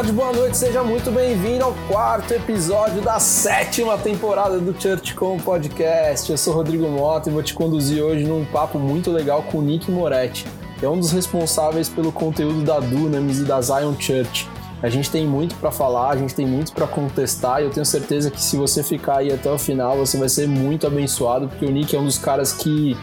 tarde, boa noite, seja muito bem-vindo ao quarto episódio da sétima temporada do ChurchCom Podcast. Eu sou Rodrigo Mota e vou te conduzir hoje num papo muito legal com o Nick Moretti, que é um dos responsáveis pelo conteúdo da Dunamis e da Zion Church. A gente tem muito para falar, a gente tem muito para contestar e eu tenho certeza que se você ficar aí até o final, você vai ser muito abençoado, porque o Nick é um dos caras que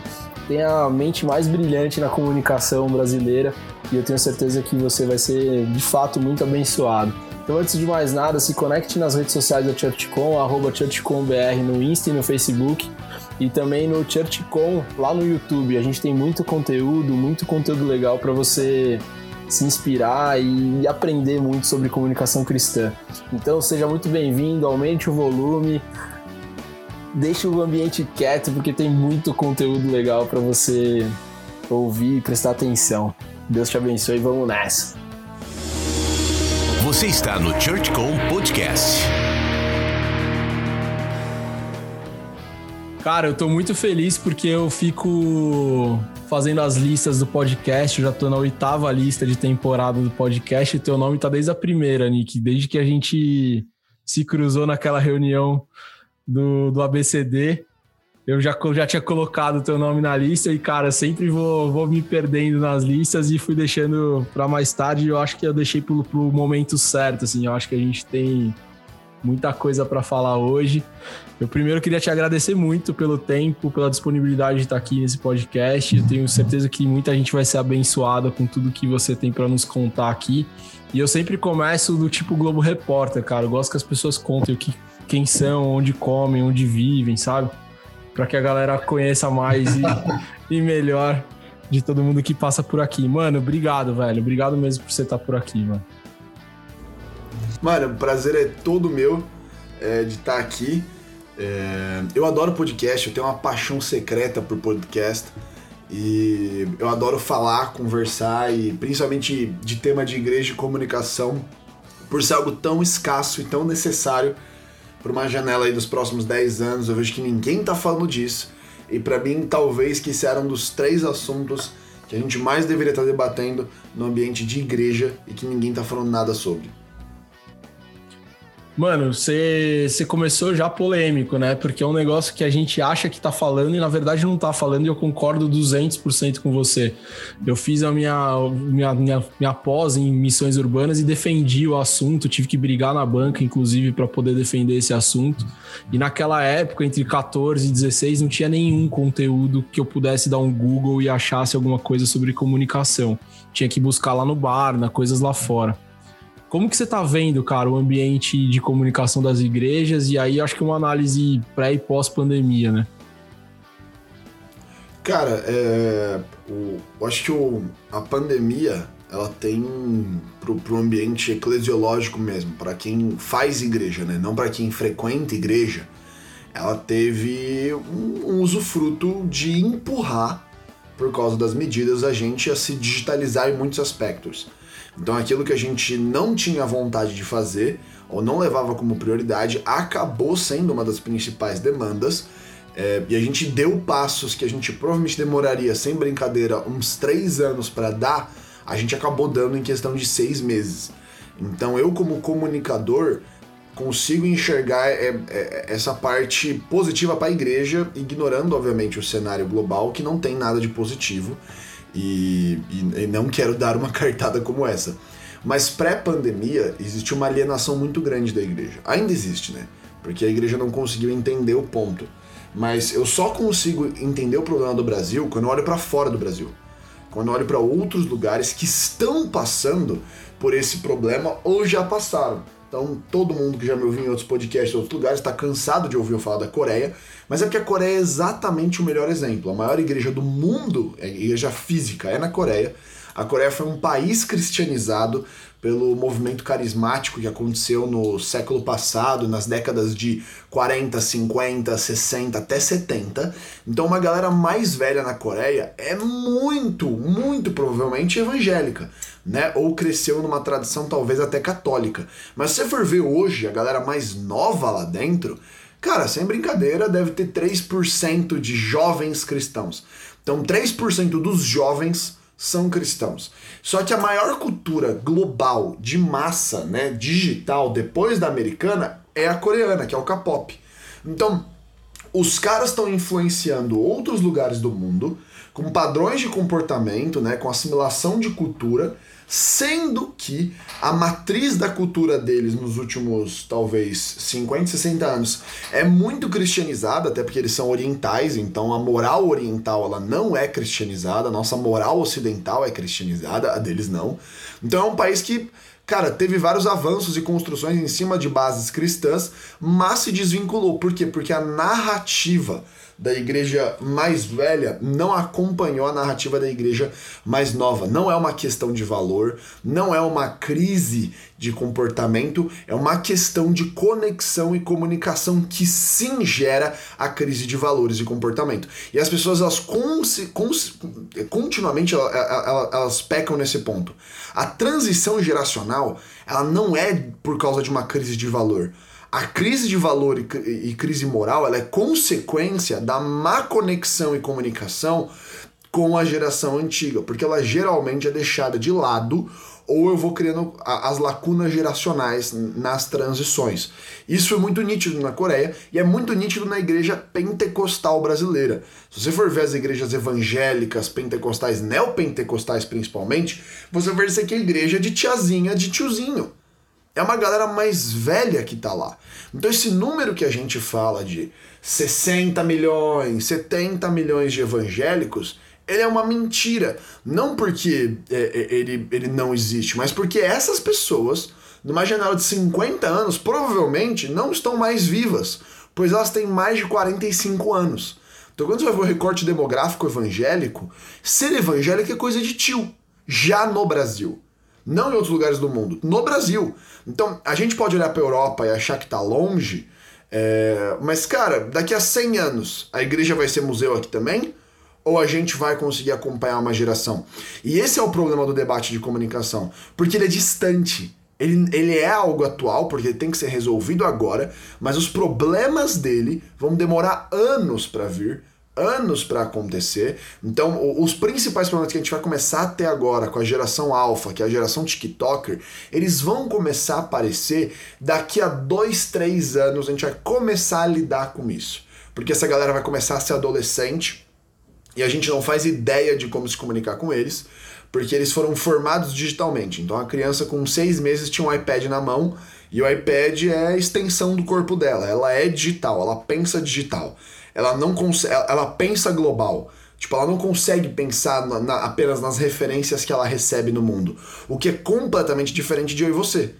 tem a mente mais brilhante na comunicação brasileira e eu tenho certeza que você vai ser de fato muito abençoado. Então, antes de mais nada, se conecte nas redes sociais da ChurchCom, arroba ChurchComBR no Insta e no Facebook, e também no ChurchCom lá no YouTube. A gente tem muito conteúdo, muito conteúdo legal para você se inspirar e aprender muito sobre comunicação cristã. Então, seja muito bem-vindo, aumente o volume, deixe o ambiente quieto, porque tem muito conteúdo legal para você ouvir e prestar atenção. Deus te abençoe e vamos nessa. Você está no ChurchCom Podcast. Cara, eu tô muito feliz porque eu fico fazendo as listas do podcast. Eu já tô na oitava lista de temporada do podcast e teu nome tá desde a primeira, Nick. Desde que a gente se cruzou naquela reunião do, do ABCD eu já, já tinha colocado o teu nome na lista e, cara, sempre vou, vou me perdendo nas listas e fui deixando para mais tarde. Eu acho que eu deixei pro, pro momento certo, assim. Eu acho que a gente tem muita coisa para falar hoje. Eu primeiro queria te agradecer muito pelo tempo, pela disponibilidade de estar aqui nesse podcast. Eu tenho certeza que muita gente vai ser abençoada com tudo que você tem para nos contar aqui. E eu sempre começo do tipo Globo Repórter, cara. Eu gosto que as pessoas contem o que, quem são, onde comem, onde vivem, sabe? para que a galera conheça mais e, e, melhor de todo mundo que passa por aqui. Mano, obrigado, velho. Obrigado mesmo por você estar por aqui, mano. Mano, o prazer é todo meu é, de estar aqui. É, eu adoro podcast, eu tenho uma paixão secreta por podcast. E eu adoro falar, conversar e principalmente de tema de igreja e comunicação, por ser algo tão escasso e tão necessário por uma janela aí dos próximos 10 anos, eu vejo que ninguém tá falando disso. E para mim, talvez que esse era um dos três assuntos que a gente mais deveria estar debatendo no ambiente de igreja e que ninguém tá falando nada sobre. Mano, você começou já polêmico, né? Porque é um negócio que a gente acha que tá falando e na verdade não tá falando e eu concordo 200% com você. Eu fiz a minha, minha, minha, minha pós em missões urbanas e defendi o assunto, tive que brigar na banca, inclusive, para poder defender esse assunto. E naquela época, entre 14 e 16, não tinha nenhum conteúdo que eu pudesse dar um Google e achasse alguma coisa sobre comunicação. Tinha que buscar lá no bar, na coisas lá fora. Como que você está vendo, cara, o ambiente de comunicação das igrejas e aí acho que uma análise pré e pós pandemia, né? Cara, é, o, eu acho que o, a pandemia ela tem pro, pro ambiente eclesiológico mesmo, para quem faz igreja, né? Não para quem frequenta igreja, ela teve um, um usufruto de empurrar por causa das medidas a gente a se digitalizar em muitos aspectos. Então aquilo que a gente não tinha vontade de fazer ou não levava como prioridade acabou sendo uma das principais demandas. É, e a gente deu passos que a gente provavelmente demoraria, sem brincadeira, uns três anos para dar, a gente acabou dando em questão de seis meses. Então eu, como comunicador, consigo enxergar é, é, essa parte positiva para a igreja, ignorando, obviamente, o cenário global, que não tem nada de positivo. E, e, e não quero dar uma cartada como essa. Mas pré-pandemia existe uma alienação muito grande da igreja. Ainda existe, né? Porque a igreja não conseguiu entender o ponto. Mas eu só consigo entender o problema do Brasil quando eu olho para fora do Brasil. Quando eu olho para outros lugares que estão passando por esse problema ou já passaram. Então, todo mundo que já me ouviu em outros podcasts, em outros lugares, está cansado de ouvir eu falar da Coreia, mas é porque a Coreia é exatamente o melhor exemplo. A maior igreja do mundo, é igreja física, é na Coreia. A Coreia foi um país cristianizado pelo movimento carismático que aconteceu no século passado, nas décadas de 40, 50, 60 até 70. Então, uma galera mais velha na Coreia é muito, muito provavelmente evangélica, né? Ou cresceu numa tradição talvez até católica. Mas se você for ver hoje a galera mais nova lá dentro, cara, sem brincadeira, deve ter 3% de jovens cristãos. Então, 3% dos jovens são cristãos. Só que a maior cultura global de massa, né, digital, depois da americana, é a coreana, que é o K-pop. Então, os caras estão influenciando outros lugares do mundo com padrões de comportamento, né, com assimilação de cultura, sendo que a matriz da cultura deles nos últimos talvez 50, 60 anos é muito cristianizada, até porque eles são orientais, então a moral oriental ela não é cristianizada, a nossa moral ocidental é cristianizada, a deles não. Então é um país que cara, teve vários avanços e construções em cima de bases cristãs, mas se desvinculou. Por quê? Porque a narrativa da igreja mais velha não acompanhou a narrativa da igreja mais nova. Não é uma questão de valor, não é uma crise de comportamento, é uma questão de conexão e comunicação que sim gera a crise de valores e comportamento. E as pessoas, elas continuamente elas, elas, pecam nesse ponto. A transição geracional, ela não é por causa de uma crise de valor a crise de valor e, crise moral ela é consequência da má conexão e comunicação com a geração antiga, porque ela geralmente é deixada de lado ou eu vou criando as lacunas geracionais nas transições. Isso é muito nítido na Coreia e é muito nítido na igreja pentecostal brasileira. Se você for ver as igrejas evangélicas, pentecostais, neopentecostais principalmente, você vai ver aqui é igreja de tiazinha, de tiozinho é uma galera mais velha que tá lá. Então esse número que a gente fala de 60 milhões, 70 milhões de evangélicos, ele é uma mentira. Não porque é, é, ele, ele não existe, mas porque essas pessoas, numa janela de 50 anos, provavelmente não estão mais vivas, pois elas têm mais de 45 anos. Então quando você vai ver o recorte demográfico evangélico, ser evangélico é coisa de tio, já no Brasil. Não em outros lugares do mundo, no Brasil. Então, a gente pode olhar para a Europa e achar que está longe, é... mas, cara, daqui a 100 anos, a igreja vai ser museu aqui também? Ou a gente vai conseguir acompanhar uma geração? E esse é o problema do debate de comunicação, porque ele é distante. Ele, ele é algo atual, porque ele tem que ser resolvido agora, mas os problemas dele vão demorar anos para vir anos para acontecer. Então, os principais problemas que a gente vai começar a ter agora com a geração alfa, que é a geração TikToker, eles vão começar a aparecer daqui a dois, três anos. A gente vai começar a lidar com isso, porque essa galera vai começar a ser adolescente e a gente não faz ideia de como se comunicar com eles, porque eles foram formados digitalmente. Então, a criança com seis meses tinha um iPad na mão. E o iPad é a extensão do corpo dela, ela é digital, ela pensa digital ela não consegue, ela pensa global. Tipo, ela não consegue pensar na, na, apenas nas referências que ela recebe no mundo. O que é completamente diferente de eu e você.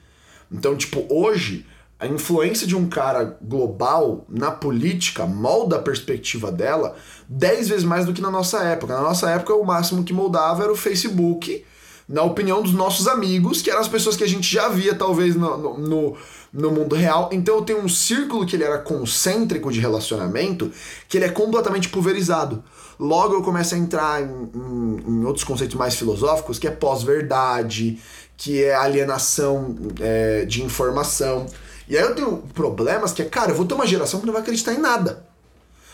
Então, tipo, hoje, a influência de um cara global na política molda a perspectiva dela dez vezes mais do que na nossa época. Na nossa época, o máximo que moldava era o Facebook, na opinião dos nossos amigos, que eram as pessoas que a gente já via, talvez, no, no, no no mundo real. Então eu tenho um círculo que ele era concêntrico de relacionamento, que ele é completamente pulverizado. Logo eu começo a entrar em, em, em outros conceitos mais filosóficos, que é pós-verdade, que é alienação é, de informação. E aí eu tenho problemas que é, cara, eu vou ter uma geração que não vai acreditar em nada.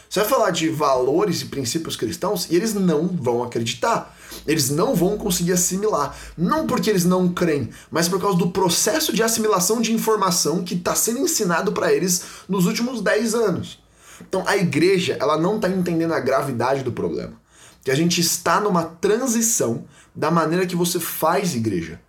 Você vai falar de valores e princípios cristãos e eles não vão acreditar. Eles não vão conseguir assimilar. Não porque eles não creem, mas por causa do processo de assimilação de informação que está sendo ensinado para eles nos últimos 10 anos. Então a igreja ela não está entendendo a gravidade do problema. Que a gente está numa transição da maneira que você faz igreja.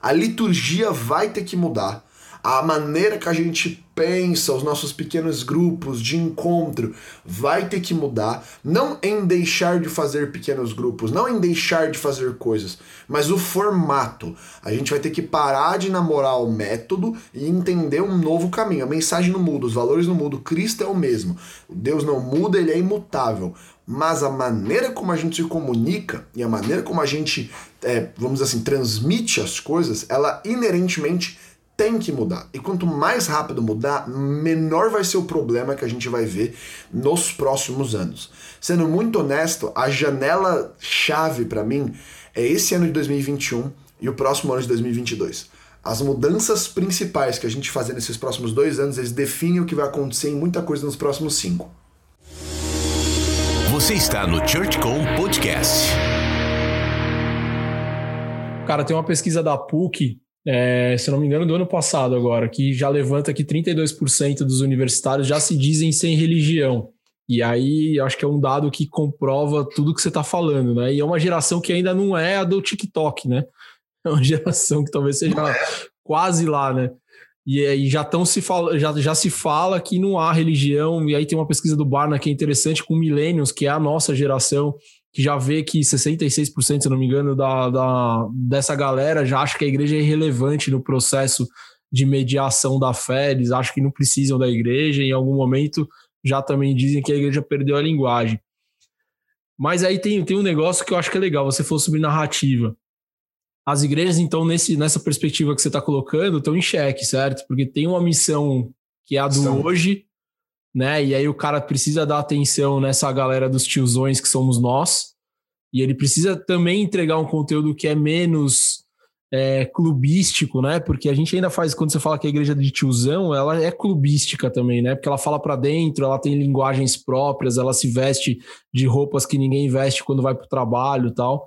A liturgia vai ter que mudar a maneira que a gente pensa, os nossos pequenos grupos de encontro vai ter que mudar, não em deixar de fazer pequenos grupos, não em deixar de fazer coisas, mas o formato. A gente vai ter que parar de namorar o método e entender um novo caminho. A mensagem não muda, os valores não mudam, Cristo é o mesmo. Deus não muda, ele é imutável. Mas a maneira como a gente se comunica e a maneira como a gente, é, vamos dizer assim, transmite as coisas, ela inerentemente tem que mudar. E quanto mais rápido mudar, menor vai ser o problema que a gente vai ver nos próximos anos. Sendo muito honesto, a janela chave para mim é esse ano de 2021 e o próximo ano de 2022. As mudanças principais que a gente fazer nesses próximos dois anos, eles definem o que vai acontecer em muita coisa nos próximos cinco. Você está no ChurchCom Podcast. Cara, tem uma pesquisa da PUC, é, se não me engano, do ano passado agora, que já levanta que 32% dos universitários já se dizem sem religião. E aí, acho que é um dado que comprova tudo que você está falando, né? E é uma geração que ainda não é a do TikTok, né? É uma geração que talvez seja quase lá, né? E aí já, tão se fala, já, já se fala que não há religião, e aí tem uma pesquisa do Barna que é interessante com millennials, que é a nossa geração, que já vê que 66%, se não me engano, da, da, dessa galera já acha que a igreja é irrelevante no processo de mediação da fé, eles acham que não precisam da igreja, em algum momento já também dizem que a igreja perdeu a linguagem. Mas aí tem, tem um negócio que eu acho que é legal, você falou sobre narrativa. As igrejas, então, nesse, nessa perspectiva que você está colocando, estão em xeque, certo? Porque tem uma missão que é a do hoje, né? E aí o cara precisa dar atenção nessa galera dos tiozões que somos nós. E ele precisa também entregar um conteúdo que é menos é, clubístico, né? Porque a gente ainda faz, quando você fala que a igreja de tiozão, ela é clubística também, né? Porque ela fala para dentro, ela tem linguagens próprias, ela se veste de roupas que ninguém veste quando vai para o trabalho tal.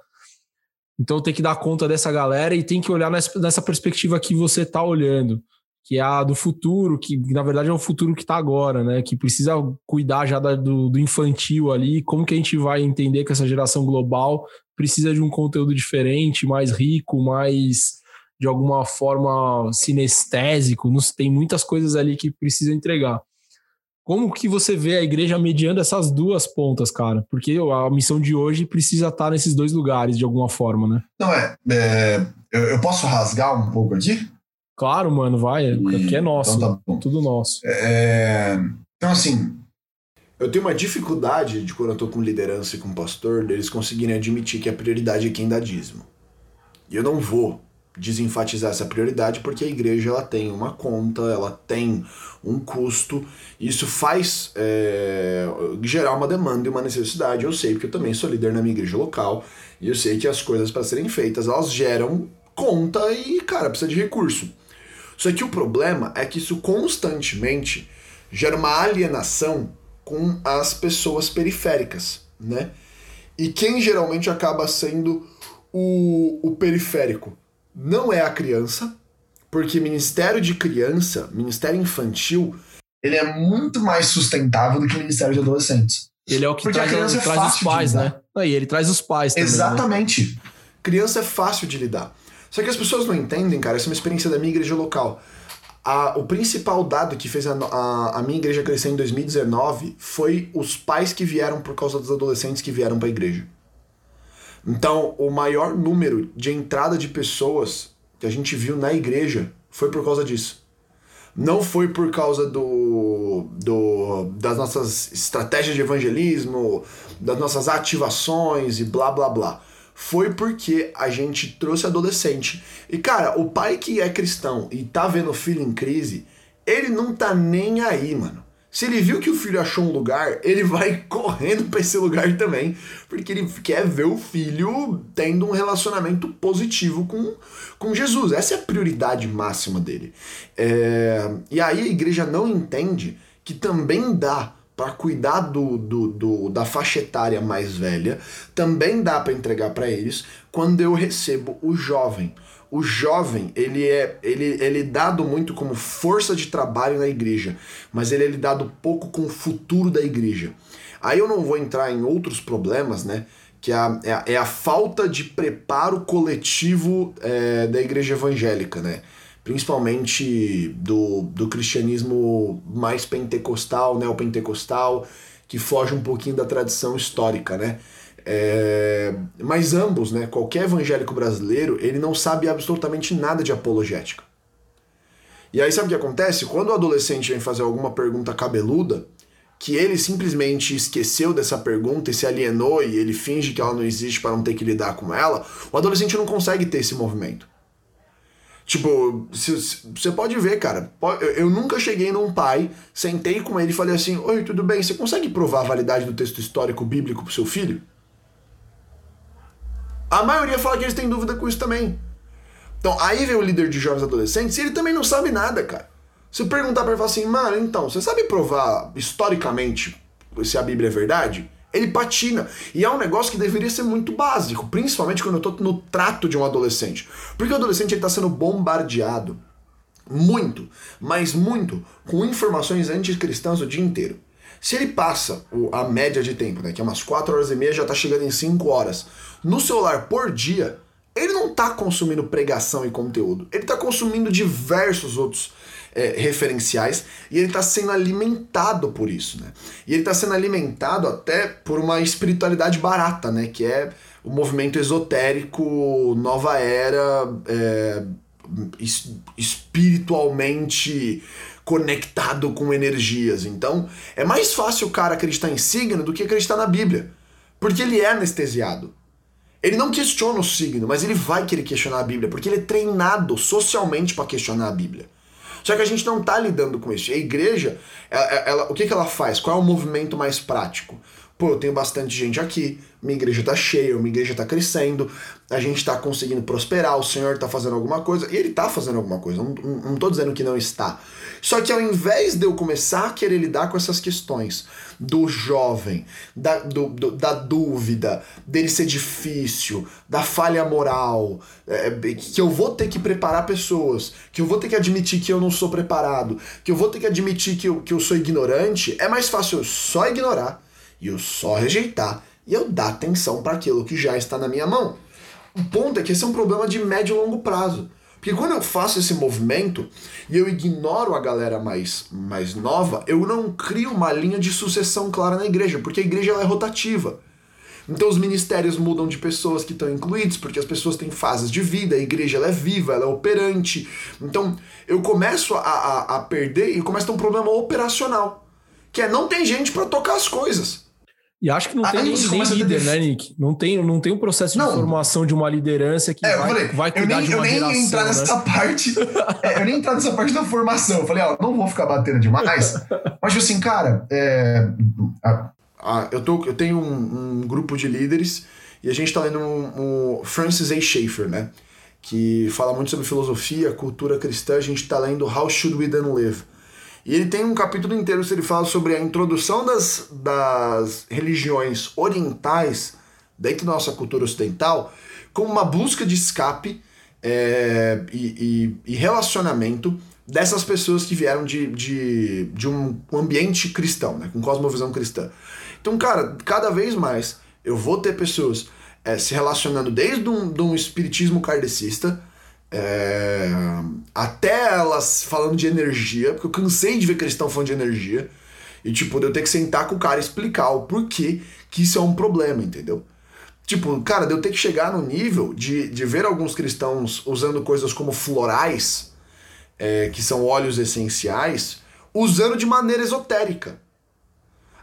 Então tem que dar conta dessa galera e tem que olhar nessa, perspectiva que você está olhando que é a do futuro, que na verdade é o futuro que está agora, né? Que precisa cuidar já da, do, do, infantil ali. Como que a gente vai entender que essa geração global precisa de um conteúdo diferente, mais rico, mais de alguma forma sinestésico? Tem muitas coisas ali que precisa entregar. Como que você vê a igreja mediando essas duas pontas, cara? Porque a missão de hoje precisa estar nesses dois lugares de alguma forma, né? Não é. é eu, eu posso rasgar um pouco aqui? Claro, mano, vai. Aqui é nosso. Então tá tudo nosso. É... Então, assim. Eu tenho uma dificuldade de quando eu tô com liderança e com pastor, deles conseguirem admitir que a prioridade é quem dá dízimo. E eu não vou desenfatizar essa prioridade porque a igreja ela tem uma conta, ela tem um custo, e isso faz é, gerar uma demanda e uma necessidade. Eu sei porque eu também sou líder na minha igreja local e eu sei que as coisas para serem feitas elas geram conta e cara precisa de recurso. Só que o problema é que isso constantemente gera uma alienação com as pessoas periféricas, né? E quem geralmente acaba sendo o, o periférico não é a criança, porque ministério de criança, ministério infantil, ele é muito mais sustentável do que o ministério de adolescentes. Ele é o que porque traz, é traz os pais, né? E ele traz os pais também. Né? Exatamente. Né? Criança é fácil de lidar. Só que as pessoas não entendem, cara, essa é uma experiência da minha igreja local. A, o principal dado que fez a, a, a, minha igreja crescer em 2019 foi os pais que vieram por causa dos adolescentes que vieram para a igreja. Então, o maior número de entrada de pessoas que a gente viu na igreja foi por causa disso. Não foi por causa do, do das nossas estratégias de evangelismo, das nossas ativações e blá blá blá foi porque a gente trouxe adolescente. E cara, o pai que é cristão e tá vendo o filho em crise, ele não tá nem aí, mano. Se ele viu que o filho achou um lugar, ele vai correndo para esse lugar também, porque ele quer ver o filho tendo um relacionamento positivo com, com Jesus. Essa é a prioridade máxima dele. É... E aí a igreja não entende que também dá para cuidar do, do, do, da faixa etária mais velha, também dá para entregar para eles quando eu recebo o jovem. O jovem, ele é ele, ele é dado muito como força de trabalho na igreja, mas ele é lidado pouco com o futuro da igreja. Aí eu não vou entrar em outros problemas, né? Que é a, é a, é a falta de preparo coletivo é, da igreja evangélica, né? Principalmente do, do cristianismo mais pentecostal, neopentecostal, que foge um pouquinho da tradição histórica, né? É, mas ambos, né? Qualquer evangélico brasileiro, ele não sabe absolutamente nada de apologética. E aí sabe o que acontece? Quando o adolescente vem fazer alguma pergunta cabeluda, que ele simplesmente esqueceu dessa pergunta e se alienou e ele finge que ela não existe para não ter que lidar com ela, o adolescente não consegue ter esse movimento. Tipo, você pode ver, cara. Eu nunca cheguei num pai, sentei com ele e falei assim: Oi, tudo bem? Você consegue provar a validade do texto histórico bíblico pro seu filho? A maioria fala que eles têm dúvida com isso também. Então, aí vem o líder de jovens adolescentes e ele também não sabe nada, cara. Se perguntar pra ele falar assim, mano, então, você sabe provar historicamente se a Bíblia é verdade? Ele patina. E é um negócio que deveria ser muito básico, principalmente quando eu tô no trato de um adolescente. Porque o adolescente ele tá sendo bombardeado muito, mas muito, com informações anticristãs o dia inteiro. Se ele passa a média de tempo, né, que é umas 4 horas e meia, já tá chegando em 5 horas, no celular por dia, ele não tá consumindo pregação e conteúdo. Ele tá consumindo diversos outros é, referenciais e ele está sendo alimentado por isso, né? E ele está sendo alimentado até por uma espiritualidade barata, né? Que é o movimento esotérico, nova era, é, espiritualmente conectado com energias. Então, é mais fácil o cara acreditar em signo do que acreditar na Bíblia, porque ele é anestesiado. Ele não questiona o signo, mas ele vai querer questionar a Bíblia, porque ele é treinado socialmente para questionar a Bíblia. Só que a gente não está lidando com isso. A igreja, ela, ela, o que, que ela faz? Qual é o movimento mais prático? Pô, eu tenho bastante gente aqui, minha igreja está cheia, minha igreja está crescendo, a gente está conseguindo prosperar, o Senhor está fazendo alguma coisa, e Ele está fazendo alguma coisa, não, não tô dizendo que não está. Só que ao invés de eu começar a querer lidar com essas questões do jovem, da, do, do, da dúvida, dele ser difícil, da falha moral, é, que eu vou ter que preparar pessoas, que eu vou ter que admitir que eu não sou preparado, que eu vou ter que admitir que eu, que eu sou ignorante, é mais fácil eu só ignorar e eu só rejeitar e eu dar atenção para aquilo que já está na minha mão. O ponto é que esse é um problema de médio e longo prazo. Porque quando eu faço esse movimento e eu ignoro a galera mais, mais nova, eu não crio uma linha de sucessão clara na igreja, porque a igreja ela é rotativa. Então os ministérios mudam de pessoas que estão incluídos, porque as pessoas têm fases de vida, a igreja ela é viva, ela é operante. Então eu começo a, a, a perder e começa a ter um problema operacional, que é não tem gente para tocar as coisas. E acho que não tem nem, nem líder, né, Nick? Não tem, não tem um processo de formação de uma liderança que é, vai, falei, vai cuidar nem, de uma eu nem ia entrar nessa né? parte. é, eu nem entrar nessa parte da formação. Eu falei, ó, não vou ficar batendo demais. mas, tipo assim, cara, é, ah, eu, tô, eu tenho um, um, grupo de líderes e a gente está lendo um, um, Francis A. Schaeffer, né? Que fala muito sobre filosofia, cultura cristã. A gente está lendo How Should We Then Live? E ele tem um capítulo inteiro que ele fala sobre a introdução das, das religiões orientais dentro da nossa cultura ocidental como uma busca de escape é, e, e, e, relacionamento dessas pessoas que vieram de, de, de um ambiente cristão, né, com cosmovisão cristã. Então, cara, cada vez mais eu vou ter pessoas é, se relacionando desde um, de um espiritismo kardecista é, até elas falando de energia, porque eu cansei de ver estão falando de energia. E, tipo, eu ter que sentar com o cara e explicar o porquê que isso é um problema, entendeu? Tipo, cara, eu ter que chegar no nível de, de ver alguns cristãos usando coisas como florais, é, que são óleos essenciais, usando de maneira esotérica.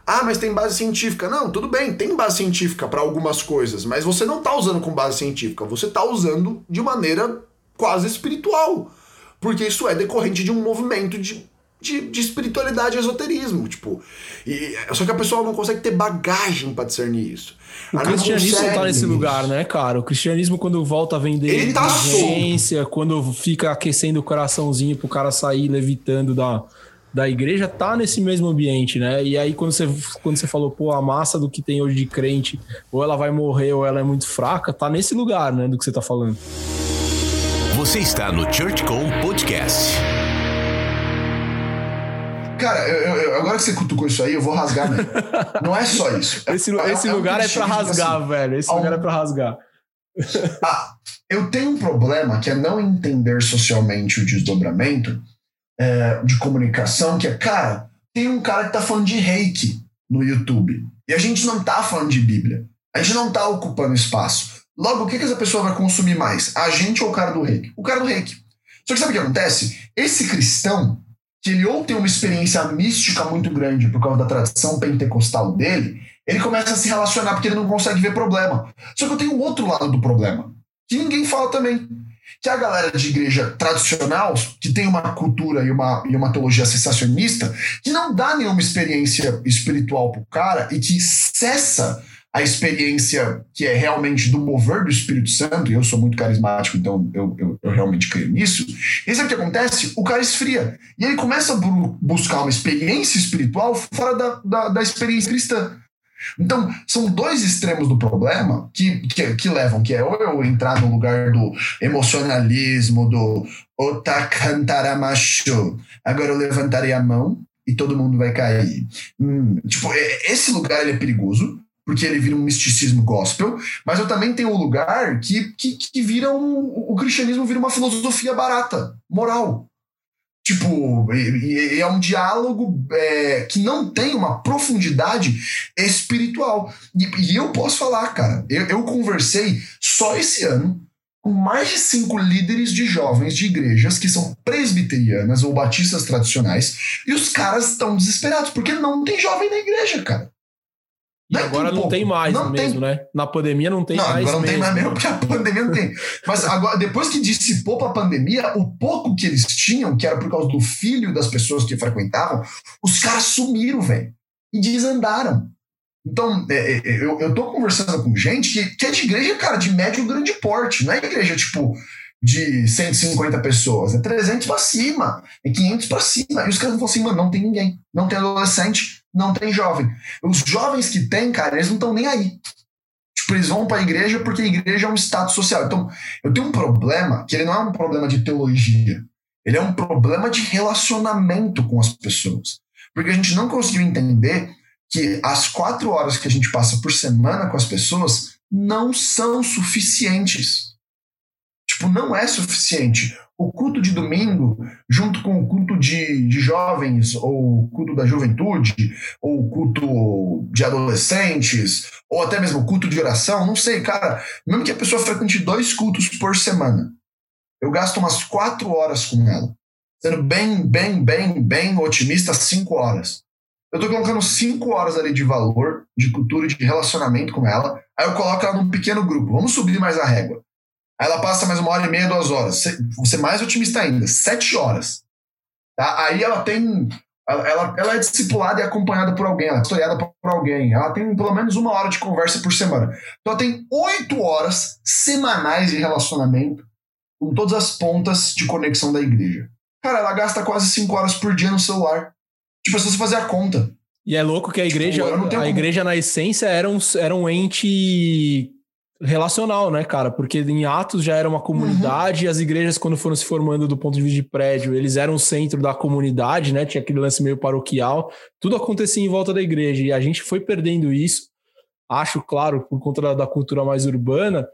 Ah, mas tem base científica. Não, tudo bem, tem base científica para algumas coisas, mas você não está usando com base científica, você está usando de maneira quase espiritual. Porque isso é decorrente de um movimento de, de, de espiritualidade e esoterismo. Tipo, e, só que a pessoa não consegue ter bagagem para discernir isso. O Ela cristianismo tá nesse lugar, né, cara? O cristianismo, quando volta a vender Ele tá ciência, quando fica aquecendo o coraçãozinho pro cara sair levitando da, da igreja, tá nesse mesmo ambiente, né? E aí, quando você, quando você falou, pô, a massa do que tem hoje de crente, ou ela vai morrer, ou ela é muito fraca, tá nesse lugar, né, do que você tá falando. Você está no ChurchCom Podcast. Cara, eu, eu, agora que você cutucou isso aí, eu vou rasgar mesmo. Não é só isso. Esse, é, esse é lugar um é para rasgar, assim, velho. Esse lugar é para rasgar. Ah, eu tenho um problema que é não entender socialmente o desdobramento é, de comunicação, que é, cara, tem um cara que tá falando de reiki no YouTube. E a gente não tá falando de Bíblia. A gente não tá ocupando espaço. Logo, o que, que essa pessoa vai consumir mais? A gente ou o cara do reiki? O cara do reiki. Só que sabe o que acontece? Esse cristão, que ele ou tem uma experiência mística muito grande por causa da tradição pentecostal dele, ele começa a se relacionar porque ele não consegue ver problema. Só que eu tenho um outro lado do problema, que ninguém fala também. Que é a galera de igreja tradicional, que tem uma cultura e uma, e uma teologia sensacionista, que não dá nenhuma experiência espiritual pro cara e que cessa a experiência que é realmente do mover do Espírito Santo, e eu sou muito carismático, então eu, eu, eu realmente creio nisso. E sabe o que acontece? O cara esfria. E ele começa a buscar uma experiência espiritual fora da, da, da experiência cristã. Então, são dois extremos do problema que, que, que levam, que é ou eu entrar no lugar do emocionalismo, do otakantaramacho, agora eu levantarei a mão e todo mundo vai cair. Hum, tipo, esse lugar ele é perigoso, porque ele vira um misticismo gospel, mas eu também tenho um lugar que, que, que vira um. O cristianismo vira uma filosofia barata, moral. Tipo, é um diálogo é, que não tem uma profundidade espiritual. E, e eu posso falar, cara, eu, eu conversei só esse ano com mais de cinco líderes de jovens de igrejas que são presbiterianas ou batistas tradicionais, e os caras estão desesperados, porque não tem jovem na igreja, cara. E agora não tem mais não mesmo, tem... né? Na pandemia não tem não, mais. Agora não mesmo. tem mais mesmo, porque a pandemia não tem. Mas agora, depois que dissipou para a pandemia, o pouco que eles tinham, que era por causa do filho das pessoas que frequentavam, os caras sumiram, velho. E desandaram. Então, é, é, eu, eu tô conversando com gente que, que é de igreja, cara, de médio grande porte. Não é igreja, tipo, de 150 pessoas. É 300 para cima. É 500 para cima. E os caras falam assim, mano, não tem ninguém. Não tem adolescente, não tem jovem. Os jovens que tem, cara, eles não estão nem aí. Tipo, eles vão para a igreja porque a igreja é um status social. Então, eu tenho um problema que ele não é um problema de teologia. Ele é um problema de relacionamento com as pessoas. Porque a gente não conseguiu entender que as quatro horas que a gente passa por semana com as pessoas não são suficientes. Tipo, não é suficiente. O culto de domingo, junto com o culto de, de jovens, ou o culto da juventude, ou o culto de adolescentes, ou até mesmo o culto de oração, não sei, cara. Mesmo que a pessoa frequente dois cultos por semana, eu gasto umas quatro horas com ela. Sendo bem, bem, bem, bem otimista, cinco horas. Eu tô colocando cinco horas ali de valor, de cultura, de relacionamento com ela. Aí eu coloco ela num pequeno grupo. Vamos subir mais a régua. Aí ela passa mais uma hora e meia, duas horas. Vou ser mais otimista ainda, sete horas. Tá? Aí ela tem. Ela, ela é discipulada e acompanhada por alguém, ela é historiada por alguém. Ela tem pelo menos uma hora de conversa por semana. Então ela tem oito horas semanais de relacionamento com todas as pontas de conexão da igreja. Cara, ela gasta quase cinco horas por dia no celular. Tipo, é só você fazer a conta. E é louco que a igreja, tipo, a igreja na essência era um, era um ente relacional, né, cara? Porque em Atos já era uma comunidade, uhum. e as igrejas, quando foram se formando do ponto de vista de prédio, eles eram o centro da comunidade, né? Tinha aquele lance meio paroquial, tudo acontecia em volta da igreja, e a gente foi perdendo isso, acho, claro, por conta da, da cultura mais urbana,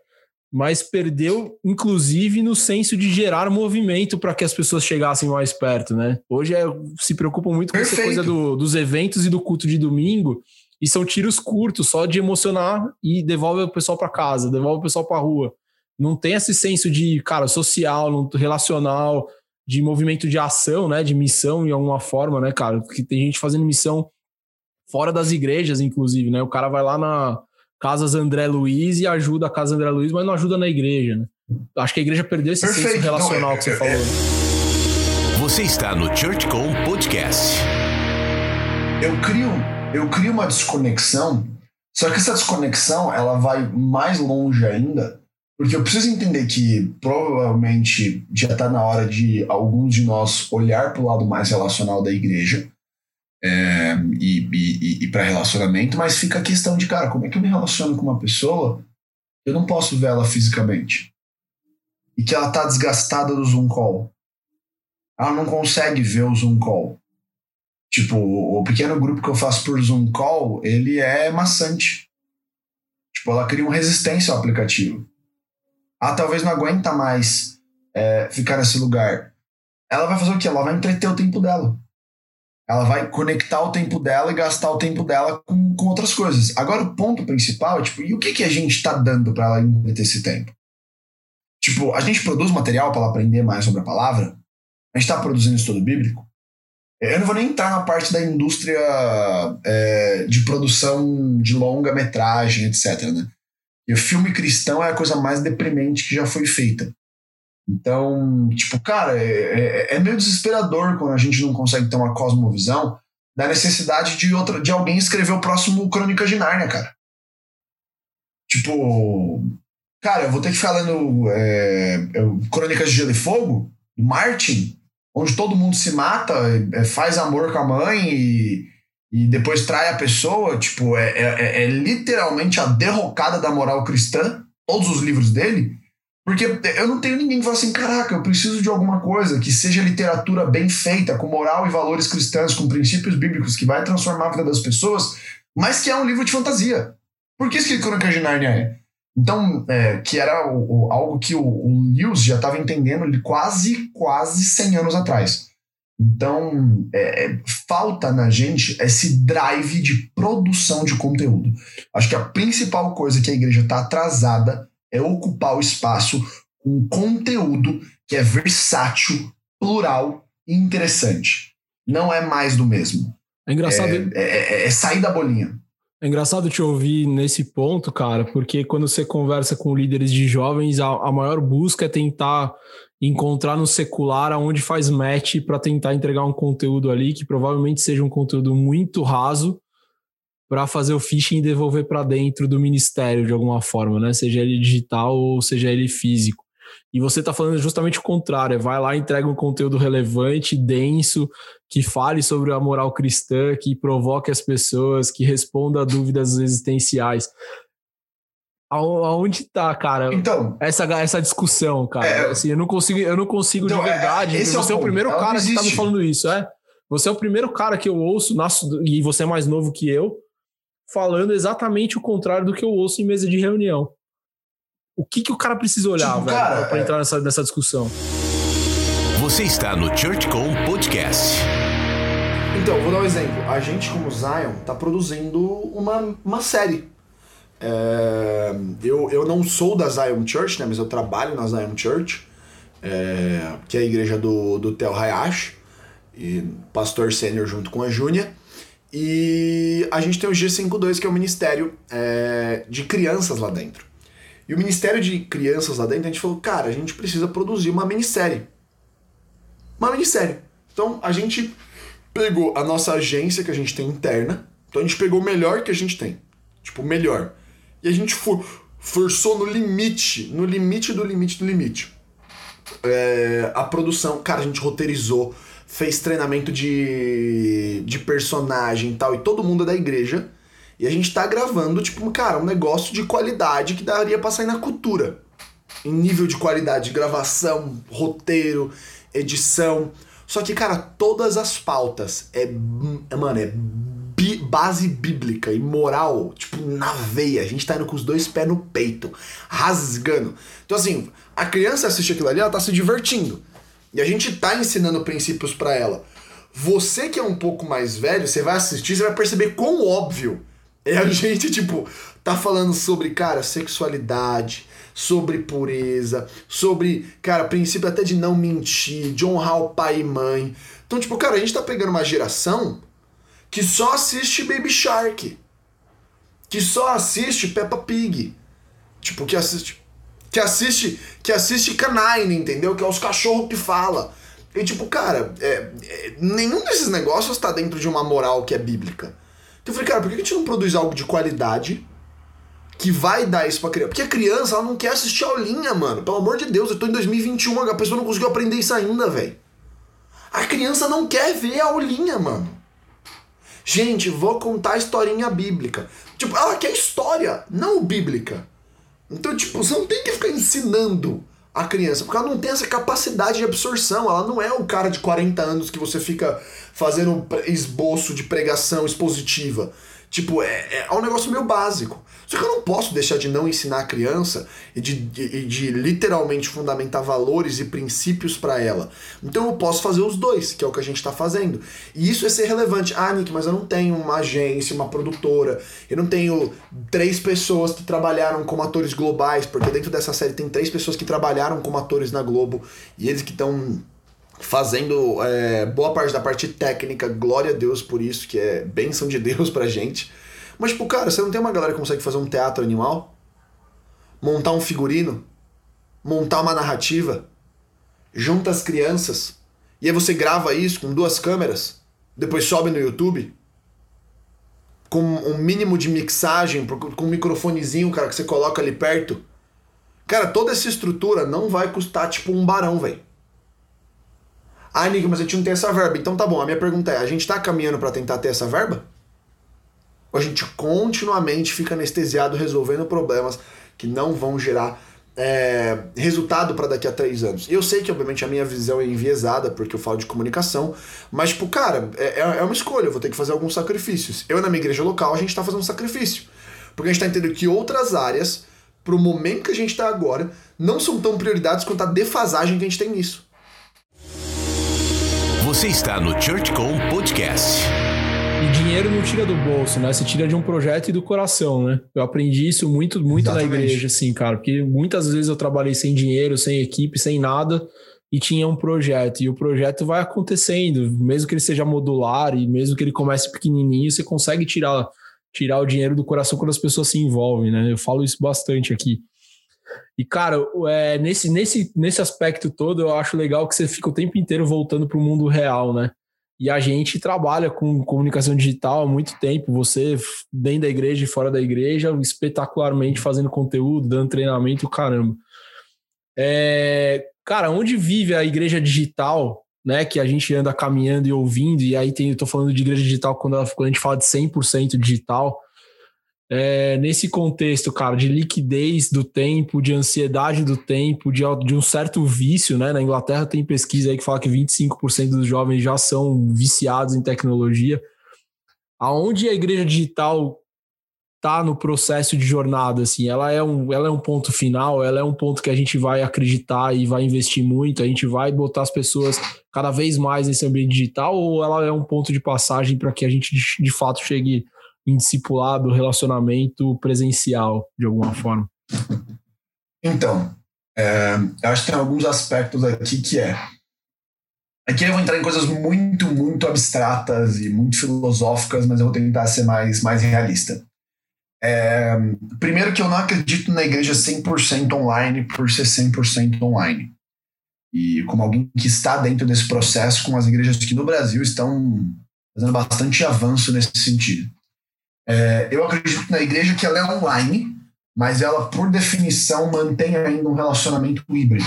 mas perdeu, inclusive, no senso de gerar movimento para que as pessoas chegassem mais perto, né? Hoje é, se preocupam muito com Perfeito. essa coisa do, dos eventos e do culto de domingo, e são tiros curtos, só de emocionar e devolve o pessoal para casa, devolve o pessoal para rua. Não tem esse senso de, cara, social, relacional, de movimento de ação, né, de missão em alguma forma, né, cara? Porque tem gente fazendo missão fora das igrejas, inclusive, né? O cara vai lá na Casas André Luiz e ajuda a Casa André Luiz, mas não ajuda na igreja, né? Acho que a igreja perdeu esse Perfeito. senso relacional que você é, falou. É. Você está no ChurchCom Podcast. Eu crio eu crio uma desconexão, só que essa desconexão ela vai mais longe ainda, porque eu preciso entender que provavelmente já está na hora de alguns de nós olhar para o lado mais relacional da igreja é, e, e, e para relacionamento, mas fica a questão de, cara, como é que eu me relaciono com uma pessoa? Eu não posso ver ela fisicamente. E que ela está desgastada do Zoom call. Ela não consegue ver o Zoom call. Tipo, o pequeno grupo que eu faço por Zoom Call, ele é maçante. Tipo, ela cria uma resistência ao aplicativo. Ah, talvez não aguenta mais é, ficar nesse lugar. Ela vai fazer o quê? Ela vai entreter o tempo dela. Ela vai conectar o tempo dela e gastar o tempo dela com, com outras coisas. Agora, o ponto principal é, tipo, e o que, que a gente está dando para ela entreter esse tempo? Tipo, a gente produz material para ela aprender mais sobre a palavra? A gente está produzindo estudo bíblico? Eu não vou nem entrar na parte da indústria é, de produção de longa-metragem, etc. Né? E o filme cristão é a coisa mais deprimente que já foi feita. Então, tipo, cara, é, é, é meio desesperador quando a gente não consegue ter uma cosmovisão da necessidade de outra, de alguém escrever o próximo Crônica de Nárnia, cara. Tipo, cara, eu vou ter que ficar lendo é, Crônicas de Gelo e Fogo, Martin, onde todo mundo se mata, é, faz amor com a mãe e, e depois trai a pessoa, tipo, é, é, é literalmente a derrocada da moral cristã, todos os livros dele, porque eu não tenho ninguém que fala assim, caraca, eu preciso de alguma coisa que seja literatura bem feita, com moral e valores cristãos, com princípios bíblicos, que vai transformar a vida das pessoas, mas que é um livro de fantasia. Por que que Crônica de Nárnia é? Então, é, que era o, o, algo que o, o Lewis já estava entendendo quase, quase 100 anos atrás. Então, é, é, falta na gente esse drive de produção de conteúdo. Acho que a principal coisa que a igreja está atrasada é ocupar o espaço com conteúdo que é versátil, plural e interessante. Não é mais do mesmo. É engraçado. É, é, é, é sair da bolinha. É engraçado te ouvir nesse ponto, cara, porque quando você conversa com líderes de jovens, a, a maior busca é tentar encontrar no secular aonde faz match para tentar entregar um conteúdo ali que provavelmente seja um conteúdo muito raso para fazer o phishing e devolver para dentro do ministério de alguma forma, né? Seja ele digital ou seja ele físico. E você está falando justamente o contrário, é vai lá, entrega um conteúdo relevante, denso, que fale sobre a moral cristã, que provoque as pessoas, que responda a dúvidas existenciais. Aonde tá, cara? Então, essa, essa discussão, cara. É, assim, eu não consigo, eu não consigo então, de é, verdade. É, você é o, é o primeiro Ela cara que tá me falando isso, é? Você é o primeiro cara que eu ouço, e você é mais novo que eu, falando exatamente o contrário do que eu ouço em mesa de reunião. O que, que o cara precisa olhar, tipo, velho, cara, pra, é... entrar nessa, nessa discussão? Você está no ChurchCom Podcast. Então, vou dar um exemplo. A gente, como Zion, tá produzindo uma, uma série. É, eu, eu não sou da Zion Church, né, mas eu trabalho na Zion Church, é, que é a igreja do, do Theo Hayashi, e pastor sênior junto com a Júnia. E a gente tem o G52, que é o Ministério é, de Crianças lá dentro. E o Ministério de Crianças lá dentro, a gente falou, cara, a gente precisa produzir uma minissérie. Uma minissérie. Então a gente pegou a nossa agência que a gente tem interna, então a gente pegou o melhor que a gente tem. Tipo, o melhor. E a gente for, forçou no limite, no limite do limite do limite. É, a produção, cara, a gente roteirizou, fez treinamento de, de personagem e tal, e todo mundo é da igreja. E a gente tá gravando, tipo, cara, um negócio de qualidade que daria pra sair na cultura. Em nível de qualidade de gravação, roteiro, edição. Só que, cara, todas as pautas é. Mano, é bi, base bíblica e moral, tipo, na veia. A gente tá indo com os dois pés no peito, rasgando. Então, assim, a criança assiste aquilo ali, ela tá se divertindo. E a gente tá ensinando princípios para ela. Você que é um pouco mais velho, você vai assistir, você vai perceber quão óbvio é a gente, tipo, tá falando sobre, cara, sexualidade, sobre pureza, sobre, cara, princípio até de não mentir, de honrar o pai e mãe. Então, tipo, cara, a gente tá pegando uma geração que só assiste Baby Shark. Que só assiste Peppa Pig. Tipo, que assiste que assiste que assiste Canine, entendeu? Que é os cachorros que fala. E tipo, cara, é, é, nenhum desses negócios tá dentro de uma moral que é bíblica. Então eu falei, cara, por que a gente não produz algo de qualidade que vai dar isso pra criança? Porque a criança, ela não quer assistir aulinha, mano. Pelo amor de Deus, eu tô em 2021, a pessoa não conseguiu aprender isso ainda, velho. A criança não quer ver a aulinha, mano. Gente, vou contar a historinha bíblica. Tipo, ela quer história, não bíblica. Então, tipo, você não tem que ficar ensinando a criança, porque ela não tem essa capacidade de absorção. Ela não é um cara de 40 anos que você fica fazendo um esboço de pregação expositiva. Tipo, é, é um negócio meio básico. Só que eu não posso deixar de não ensinar a criança e de, de, de literalmente fundamentar valores e princípios para ela. Então eu posso fazer os dois, que é o que a gente está fazendo. E isso é ser relevante. Ah, Nick, mas eu não tenho uma agência, uma produtora, eu não tenho três pessoas que trabalharam como atores globais, porque dentro dessa série tem três pessoas que trabalharam como atores na Globo e eles que estão fazendo é, boa parte da parte técnica, glória a Deus por isso, que é bênção de Deus pra gente. Mas, tipo, cara, você não tem uma galera que consegue fazer um teatro animal? Montar um figurino? Montar uma narrativa? Junta as crianças? E aí você grava isso com duas câmeras? Depois sobe no YouTube? Com um mínimo de mixagem, com um microfonezinho, cara, que você coloca ali perto? Cara, toda essa estrutura não vai custar tipo um barão, velho. Ah, Nick, mas a gente não tem essa verba. Então tá bom, a minha pergunta é: a gente tá caminhando para tentar ter essa verba? ou a gente continuamente fica anestesiado resolvendo problemas que não vão gerar é, resultado para daqui a três anos. Eu sei que, obviamente, a minha visão é enviesada, porque eu falo de comunicação, mas, tipo, cara, é, é uma escolha, eu vou ter que fazer alguns sacrifícios. Eu, na minha igreja local, a gente está fazendo um sacrifício. Porque a gente está entendendo que outras áreas, pro momento que a gente está agora, não são tão prioridades quanto a defasagem que a gente tem nisso. Você está no ChurchCom Podcast. E dinheiro não tira do bolso, né? Você tira de um projeto e do coração, né? Eu aprendi isso muito, muito Exatamente. na igreja, assim, cara. Porque muitas vezes eu trabalhei sem dinheiro, sem equipe, sem nada, e tinha um projeto. E o projeto vai acontecendo, mesmo que ele seja modular e mesmo que ele comece pequenininho, você consegue tirar, tirar o dinheiro do coração quando as pessoas se envolvem, né? Eu falo isso bastante aqui. E, cara, é, nesse, nesse, nesse aspecto todo, eu acho legal que você fica o tempo inteiro voltando para o mundo real, né? E a gente trabalha com comunicação digital há muito tempo. Você, dentro da igreja e fora da igreja, espetacularmente fazendo conteúdo, dando treinamento, caramba. É, cara, onde vive a igreja digital, né? Que a gente anda caminhando e ouvindo, e aí tem, eu tô falando de igreja digital quando, ela, quando a gente fala de 100% digital é, nesse contexto, cara, de liquidez do tempo, de ansiedade do tempo, de, de um certo vício, né? Na Inglaterra tem pesquisa aí que fala que 25% dos jovens já são viciados em tecnologia. Aonde a igreja digital tá no processo de jornada, assim, ela é um, ela é um ponto final, ela é um ponto que a gente vai acreditar e vai investir muito, a gente vai botar as pessoas cada vez mais nesse ambiente digital, ou ela é um ponto de passagem para que a gente de, de fato chegue em discipulado, relacionamento presencial, de alguma forma? Então, é, eu acho que tem alguns aspectos aqui que é. Aqui eu vou entrar em coisas muito, muito abstratas e muito filosóficas, mas eu vou tentar ser mais, mais realista. É, primeiro que eu não acredito na igreja 100% online por ser 100% online. E como alguém que está dentro desse processo com as igrejas que no Brasil estão fazendo bastante avanço nesse sentido. É, eu acredito na igreja que ela é online, mas ela, por definição, mantém ainda um relacionamento híbrido.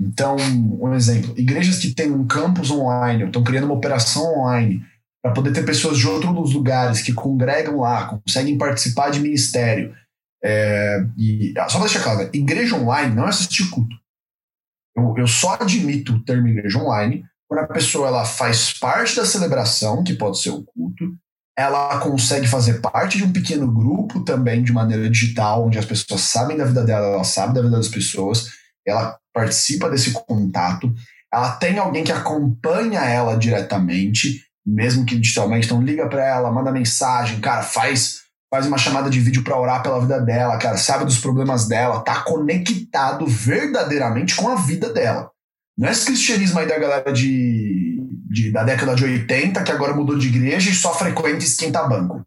Então, um exemplo: igrejas que têm um campus online, estão criando uma operação online, para poder ter pessoas de outros lugares que congregam lá, conseguem participar de ministério. É, e, ah, só para deixar claro: igreja online não é assistir culto. Eu, eu só admito o termo igreja online quando a pessoa ela faz parte da celebração, que pode ser o culto, ela consegue fazer parte de um pequeno grupo também de maneira digital, onde as pessoas sabem da vida dela, ela sabe da vida das pessoas, ela participa desse contato, ela tem alguém que acompanha ela diretamente, mesmo que digitalmente, então liga para ela, manda mensagem, cara, faz faz uma chamada de vídeo para orar pela vida dela, cara, sabe dos problemas dela, tá conectado verdadeiramente com a vida dela. Não é esse cristianismo aí da galera de, de, da década de 80 que agora mudou de igreja e só frequenta esquenta banco.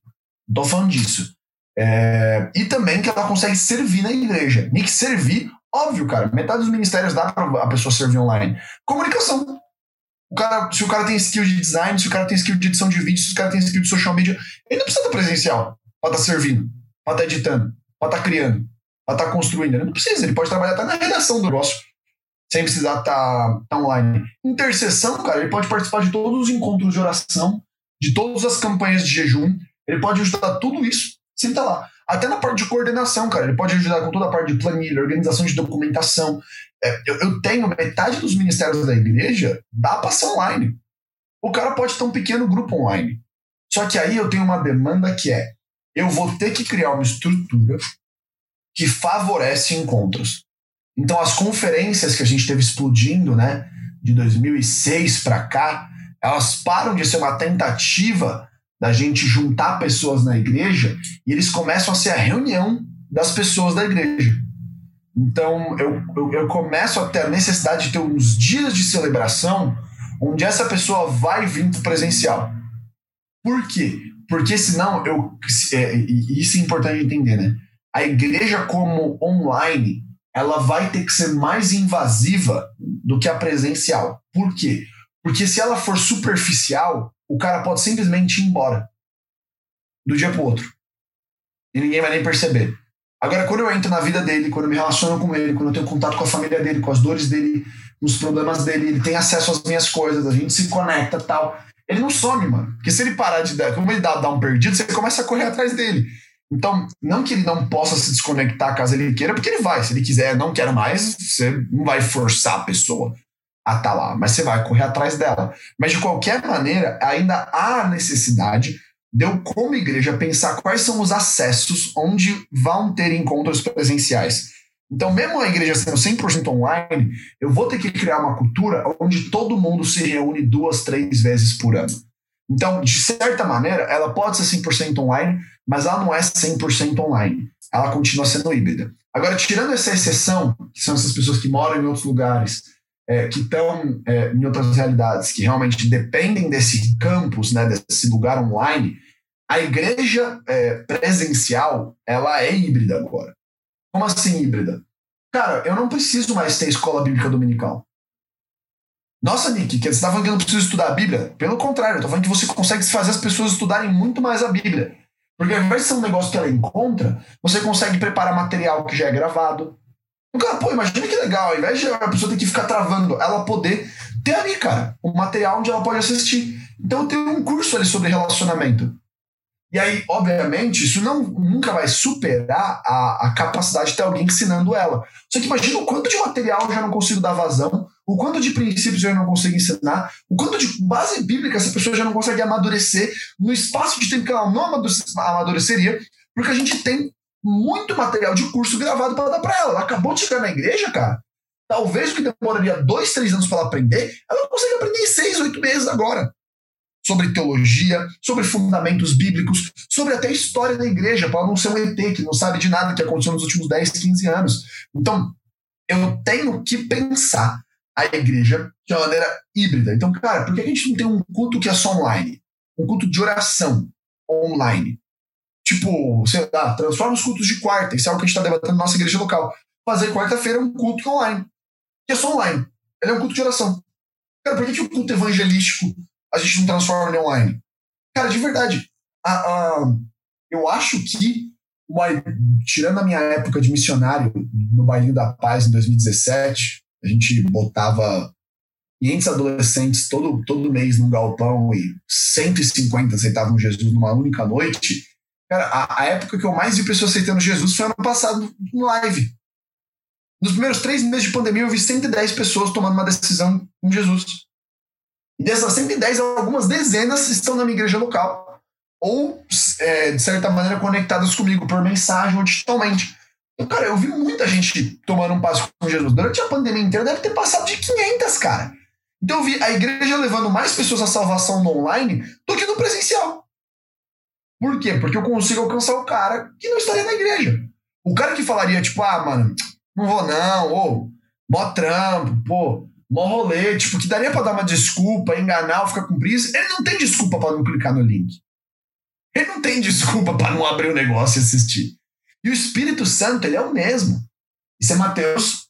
Tô falando disso. É, e também que ela consegue servir na igreja. Que servir, óbvio, cara. Metade dos ministérios dá pra a pessoa servir online. Comunicação. O cara, se o cara tem skill de design, se o cara tem skill de edição de vídeo, se o cara tem skill de social media, ele não precisa estar presencial pra estar tá servindo, pra estar tá editando, pra estar tá criando, pra estar construindo. Ele não precisa, ele pode trabalhar até na redação do negócio sem precisar estar tá, tá online. Intercessão, cara, ele pode participar de todos os encontros de oração, de todas as campanhas de jejum, ele pode ajudar tudo isso sem estar tá lá. Até na parte de coordenação, cara, ele pode ajudar com toda a parte de planilha, organização de documentação. É, eu, eu, tenho metade dos ministérios da igreja, dá para ser online. O cara pode ter um pequeno grupo online. Só que aí eu tenho uma demanda que é: eu vou ter que criar uma estrutura que favorece encontros. Então, as conferências que a gente teve explodindo, né, de 2006 para cá, elas param de ser uma tentativa da gente juntar pessoas na igreja e eles começam a ser a reunião das pessoas da igreja. Então, eu, eu, eu começo a ter a necessidade de ter uns dias de celebração onde essa pessoa vai vir presencial. Por quê? Porque senão, eu, é, isso é importante entender, né? A igreja como online, ela vai ter que ser mais invasiva do que a presencial. Por quê? Porque se ela for superficial, o cara pode simplesmente ir embora do dia para outro. E ninguém vai nem perceber. Agora, quando eu entro na vida dele, quando eu me relaciono com ele, quando eu tenho contato com a família dele, com as dores dele, com os problemas dele, ele tem acesso às minhas coisas, a gente se conecta tal. ele não some, mano. Porque se ele parar de dar, como ele dá, dá um perdido, você começa a correr atrás dele. Então, não que ele não possa se desconectar caso ele queira, porque ele vai. Se ele quiser, não quero mais, você não vai forçar a pessoa a estar tá lá, mas você vai correr atrás dela. Mas de qualquer maneira, ainda há necessidade de eu, como igreja, pensar quais são os acessos onde vão ter encontros presenciais. Então, mesmo a igreja sendo 100% online, eu vou ter que criar uma cultura onde todo mundo se reúne duas, três vezes por ano. Então, de certa maneira, ela pode ser 100% online, mas ela não é 100% online. Ela continua sendo híbrida. Agora, tirando essa exceção, que são essas pessoas que moram em outros lugares, é, que estão é, em outras realidades, que realmente dependem desse campus, né, desse lugar online, a igreja é, presencial ela é híbrida agora. Como assim híbrida? Cara, eu não preciso mais ter escola bíblica dominical. Nossa, Nick, você está falando que eu não preciso estudar a Bíblia? Pelo contrário, eu tô falando que você consegue fazer as pessoas estudarem muito mais a Bíblia. Porque ao invés de ser um negócio que ela encontra, você consegue preparar material que já é gravado. Cara, pô, imagina que legal, ao invés de a pessoa ter que ficar travando, ela poder ter ali, cara, um material onde ela pode assistir. Então tenho um curso ali sobre relacionamento. E aí, obviamente, isso não, nunca vai superar a, a capacidade de ter alguém ensinando ela. Só que imagina o quanto de material eu já não consigo dar vazão, o quanto de princípios eu não consigo ensinar, o quanto de base bíblica essa pessoa já não consegue amadurecer no espaço de tempo que ela não amadureceria, porque a gente tem muito material de curso gravado para dar para ela. Ela acabou de chegar na igreja, cara. Talvez o que demoraria dois, três anos para ela aprender, ela consegue aprender em seis, oito meses agora sobre teologia, sobre fundamentos bíblicos, sobre até história da igreja, para não ser um ET que não sabe de nada que aconteceu nos últimos 10, 15 anos. Então, eu tenho que pensar a igreja de uma maneira híbrida. Então, cara, por que a gente não tem um culto que é só online? Um culto de oração online. Tipo, sei lá, transforma os cultos de quarta, isso é algo que a gente está debatendo na nossa igreja local. Fazer quarta-feira um culto online, que é só online. Ele é um culto de oração. Cara, por que, que o culto evangelístico a gente não transforma em online? Cara, de verdade, a, a, eu acho que, uma, tirando a minha época de missionário no Bailinho da Paz em 2017, a gente botava 500 adolescentes todo, todo mês num galpão e 150 aceitavam Jesus numa única noite. Cara, a, a época que eu mais vi pessoas aceitando Jesus foi ano passado no live. Nos primeiros três meses de pandemia, eu vi 110 pessoas tomando uma decisão com Jesus. Dessas 110, algumas dezenas estão na minha igreja local. Ou, é, de certa maneira, conectadas comigo por mensagem ou digitalmente. Cara, eu vi muita gente tomando um passo com Jesus. Durante a pandemia inteira, deve ter passado de 500, cara. Então, eu vi a igreja levando mais pessoas à salvação no online do que no presencial. Por quê? Porque eu consigo alcançar o cara que não estaria na igreja. O cara que falaria, tipo, ah, mano, não vou não, ou mó trampo, pô, mó rolê, tipo, que daria para dar uma desculpa, enganar ou ficar com ele não tem desculpa para não clicar no link. Ele não tem desculpa para não abrir o negócio e assistir. E o Espírito Santo, ele é o mesmo. Isso é Mateus,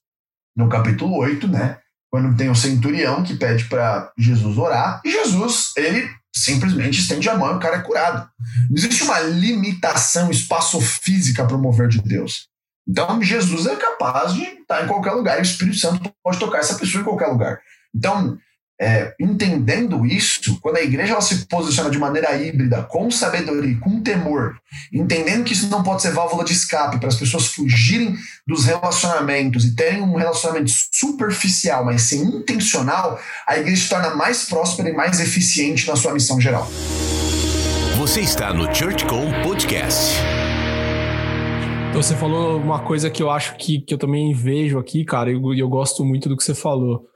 no capítulo 8, né? Quando tem o centurião que pede para Jesus orar, e Jesus, ele simplesmente estende a mão e o cara é curado. Não existe uma limitação espaço-física para o mover de Deus. Então, Jesus é capaz de estar em qualquer lugar e o Espírito Santo pode tocar essa pessoa em qualquer lugar. Então, é, entendendo isso, quando a igreja ela se posiciona de maneira híbrida, com sabedoria, com temor, entendendo que isso não pode ser válvula de escape para as pessoas fugirem dos relacionamentos e terem um relacionamento superficial, mas sim intencional, a igreja se torna mais próspera e mais eficiente na sua missão geral. Você está no ChurchCom Podcast. Então, você falou uma coisa que eu acho que, que eu também vejo aqui, cara, e eu, eu gosto muito do que você falou.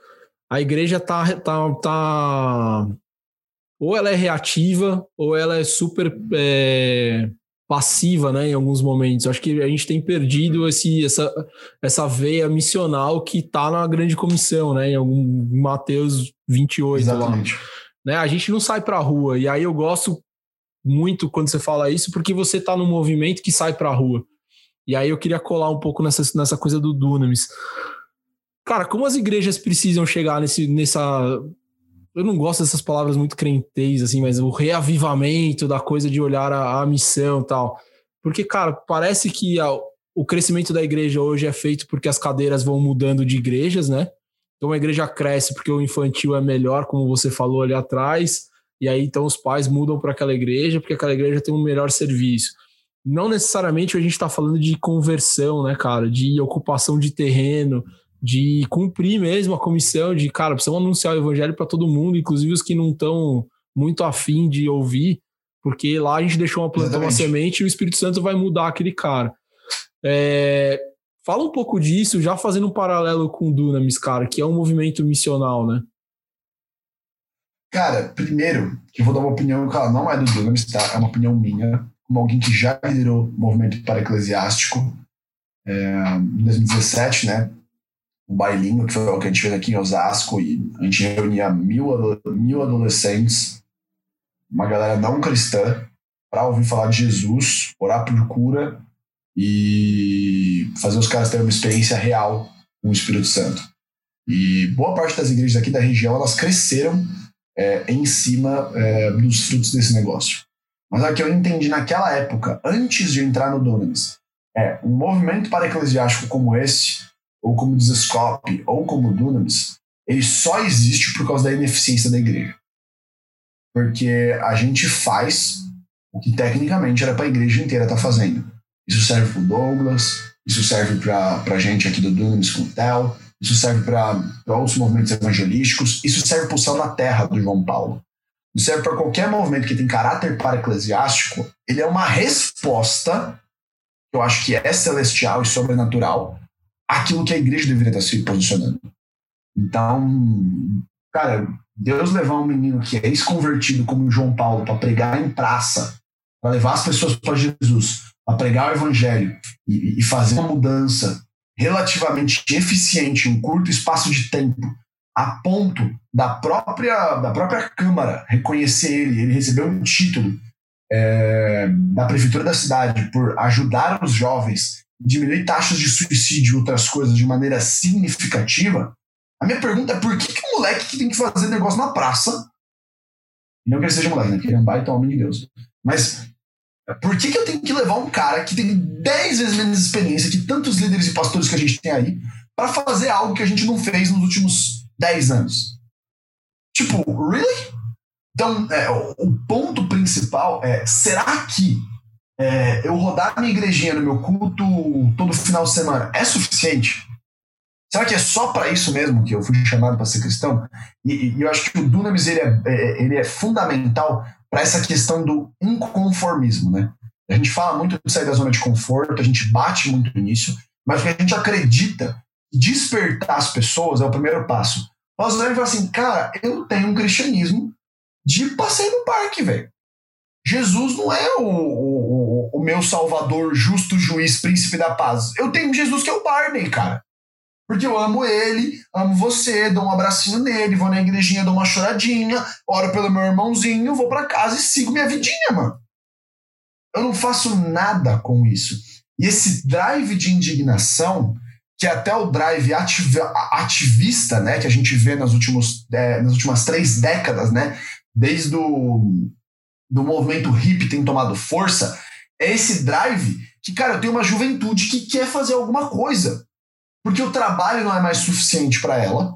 A igreja tá, tá, tá. Ou ela é reativa, ou ela é super é, passiva, né, em alguns momentos. Acho que a gente tem perdido esse, essa, essa veia missional que tá na grande comissão, né, em algum Mateus 28. Exatamente. Lá. Né, a gente não sai pra rua. E aí eu gosto muito quando você fala isso, porque você tá no movimento que sai pra rua. E aí eu queria colar um pouco nessa, nessa coisa do Dunamis. Cara, como as igrejas precisam chegar nesse, nessa. Eu não gosto dessas palavras muito crentez, assim, mas o reavivamento da coisa de olhar a, a missão e tal. Porque, cara, parece que a, o crescimento da igreja hoje é feito porque as cadeiras vão mudando de igrejas, né? Então a igreja cresce porque o infantil é melhor, como você falou ali atrás. e aí então os pais mudam para aquela igreja porque aquela igreja tem um melhor serviço. Não necessariamente a gente está falando de conversão, né, cara? De ocupação de terreno, de cumprir mesmo a comissão de, cara, precisamos anunciar o evangelho para todo mundo, inclusive os que não estão muito afim de ouvir, porque lá a gente deixou uma planta, uma semente e o Espírito Santo vai mudar aquele cara. É, fala um pouco disso, já fazendo um paralelo com o Dunamis, cara, que é um movimento missional, né? Cara, primeiro, que eu vou dar uma opinião que ela não é do Dunamis, tá? É uma opinião minha, como alguém que já liderou o movimento para eclesiástico é, em 2017, né? O bailinho, que foi o que a gente fez aqui em Osasco, e a gente reunia mil, mil adolescentes uma galera não cristã para ouvir falar de Jesus, orar por cura e fazer os caras terem uma experiência real com o Espírito Santo. E boa parte das igrejas aqui da região elas cresceram é, em cima é, dos frutos desse negócio. Mas o que eu entendi naquela época, antes de entrar no Dunamis, é um movimento para eclesiástico como esse, ou como Desescope, ou como Dunamis, ele só existe por causa da ineficiência da igreja porque a gente faz o que tecnicamente era para a igreja inteira estar tá fazendo. Isso serve para o Douglas, isso serve para a gente aqui do Dunamis com o Tel, isso serve para outros movimentos evangelísticos, isso serve para o céu na terra do João Paulo. Isso serve para qualquer movimento que tem caráter para-eclesiástico, ele é uma resposta, que eu acho que é celestial e sobrenatural, àquilo que a igreja deveria estar se posicionando. Então, cara, Deus levar um menino que é ex-convertido como João Paulo para pregar em praça, para levar as pessoas para Jesus, para pregar o evangelho e, e, fazer uma mudança relativamente eficiente em um curto espaço de tempo, a ponto da própria, da própria Câmara reconhecer ele, ele recebeu um título é, da prefeitura da cidade por ajudar os jovens, diminuir taxas de suicídio e outras coisas de maneira significativa, a minha pergunta é por que, que o moleque que tem que fazer negócio na praça. Não que ele seja moleque, né? Porque ele é um baita homem de Deus. Mas por que, que eu tenho que levar um cara que tem 10 vezes menos experiência que tantos líderes e pastores que a gente tem aí para fazer algo que a gente não fez nos últimos 10 anos? Tipo, really? Então, é, o ponto principal é: será que é, eu rodar minha igrejinha no meu culto todo final de semana é suficiente? Será que é só para isso mesmo que eu fui chamado para ser cristão? E, e, eu acho que o Dunamis ele é, é ele é fundamental para essa questão do inconformismo, né? A gente fala muito de sair da zona de conforto, a gente bate muito nisso, mas o que a gente acredita despertar as pessoas é o primeiro passo. Nós devemos falar assim, cara, eu tenho um cristianismo de passeio no parque, velho. Jesus não é o, o, o, meu salvador, justo juiz, príncipe da paz. Eu tenho Jesus que é o Barney, cara. Porque eu amo ele, amo você, dou um abracinho nele, vou na igrejinha, dou uma choradinha, oro pelo meu irmãozinho, vou para casa e sigo minha vidinha, mano. Eu não faço nada com isso. E esse drive de indignação, que é até o drive ativista, né, que a gente vê nas, últimos, é, nas últimas três décadas, né, desde o do movimento hippie tem tomado força, é esse drive que, cara, eu tenho uma juventude que quer fazer alguma coisa porque o trabalho não é mais suficiente para ela.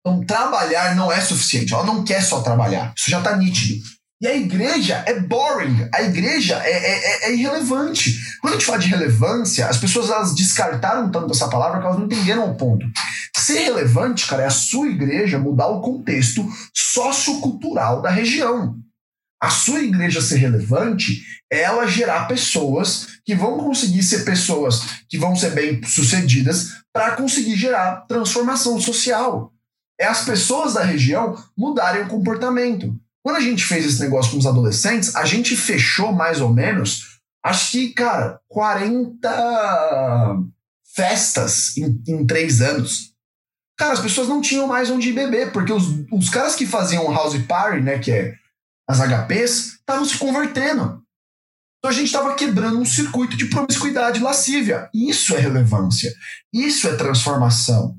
Então, trabalhar não é suficiente. Ela não quer só trabalhar. Isso já está nítido. E a igreja é boring. A igreja é, é, é, é, irrelevante. Quando a gente fala de relevância, as pessoas elas descartaram tanto essa palavra que elas não entenderam o ponto. Ser relevante, cara, é a sua igreja mudar o contexto sociocultural da região. A sua igreja ser relevante é ela gerar pessoas que vão conseguir ser pessoas que vão ser bem sucedidas para conseguir gerar transformação social. É as pessoas da região mudarem o comportamento. Quando a gente fez esse negócio com os adolescentes, a gente fechou mais ou menos, acho que, cara, 40 festas em, em três anos. Cara, as pessoas não tinham mais onde beber, porque os, os caras que faziam house party, né, que é as HPs, estavam se convertendo. Então a gente estava quebrando um circuito de promiscuidade lascívia. Isso é relevância. Isso é transformação.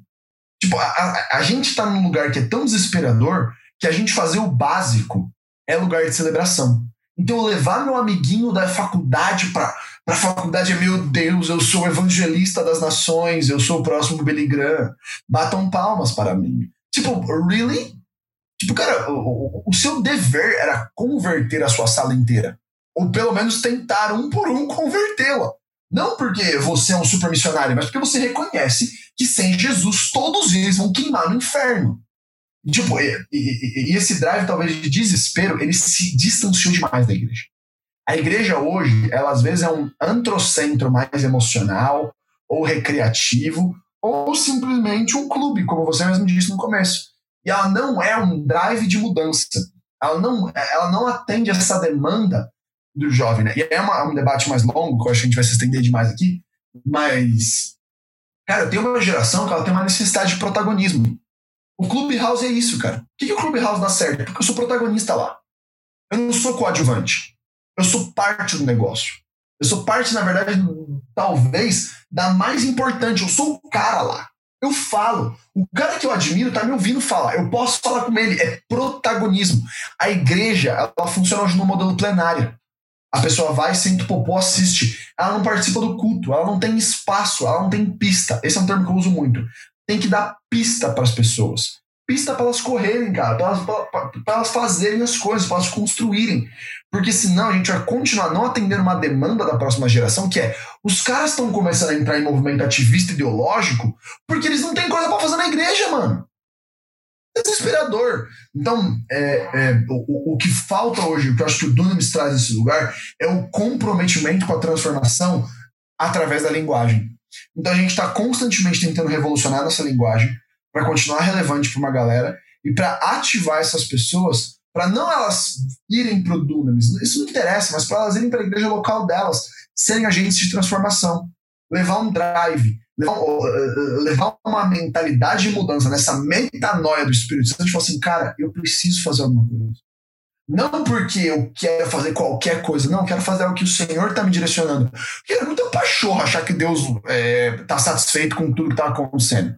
Tipo, a, a, a gente está num lugar que é tão desesperador que a gente fazer o básico é lugar de celebração. Então levar meu amiguinho da faculdade para a faculdade é meu Deus, eu sou evangelista das nações, eu sou o próximo Billy Graham. Batam palmas para mim. Tipo, really? Tipo, cara, o, o, seu dever era converter a sua sala inteira. Ou pelo menos tentar um por um convertê-la. Não porque você é um super missionário, mas porque você reconhece que sem Jesus todos eles vão queimar no inferno. Tipo, e, e, e, esse drive, talvez, de desespero, ele se distanciou demais da igreja. A igreja hoje, ela às vezes é um antrocentro mais emocional ou recreativo, ou simplesmente um clube, como você mesmo disse no começo. E ela não é um drive de mudança. Ela não, ela não atende essa demanda do jovem, né? E é uma, um debate mais longo, que eu acho que a gente vai se estender demais aqui, mas, cara, tem uma geração que ela tem uma necessidade de protagonismo. O Clubhouse é isso, cara. Por que, que o Clubhouse dá certo? Porque eu sou protagonista lá. Eu não sou coadjuvante. Eu sou parte do negócio. Eu sou parte, na verdade, talvez, da mais importante. Eu sou o cara lá. Eu falo. O cara que eu admiro tá me ouvindo falar. Eu posso falar com ele. É protagonismo. A igreja, ela funciona hoje no modelo plenário. A pessoa vai, senta o popô, assiste. Ela não participa do culto, ela não tem espaço, ela não tem pista. Esse é um termo que eu uso muito. Tem que dar pista para as pessoas. Pista para elas correrem, cara, para elas, elas fazerem as coisas, para elas construírem. Porque senão a gente vai continuar não atendendo uma demanda da próxima geração, que é os caras estão começando a entrar em movimento ativista ideológico porque eles não têm coisa para fazer na igreja, mano. Desesperador. Então, é, é, o, o que falta hoje, o que eu acho que o Dunamis traz nesse lugar, é o comprometimento com a transformação através da linguagem. Então, a gente está constantemente tentando revolucionar nossa linguagem para continuar relevante para uma galera e para ativar essas pessoas para não elas irem para o Dunamis, isso não interessa, mas para elas irem para a igreja local delas, serem agentes de transformação, levar um drive, levar, levar uma mentalidade de mudança, nessa metanoia do Espírito Santo, falar assim, cara, eu preciso fazer alguma coisa. Não porque eu quero fazer qualquer coisa, não, quero fazer o que o Senhor está me direcionando. Porque é muito pachorro achar que Deus está é, tá satisfeito com tudo que está acontecendo.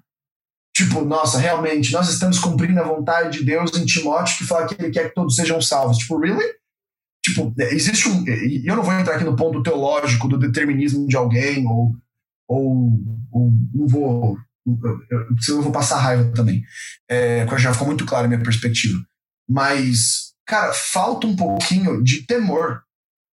Tipo, nossa, realmente, nós estamos cumprindo a vontade de Deus em Timóteo que fala que ele quer que todos sejam salvos. Tipo, really? Tipo, existe um. Eu não vou entrar aqui no ponto teológico do determinismo de alguém, ou, ou, ou não vou. Eu, eu vou passar raiva também. É, já ficou muito claro a minha perspectiva. Mas, cara, falta um pouquinho de temor.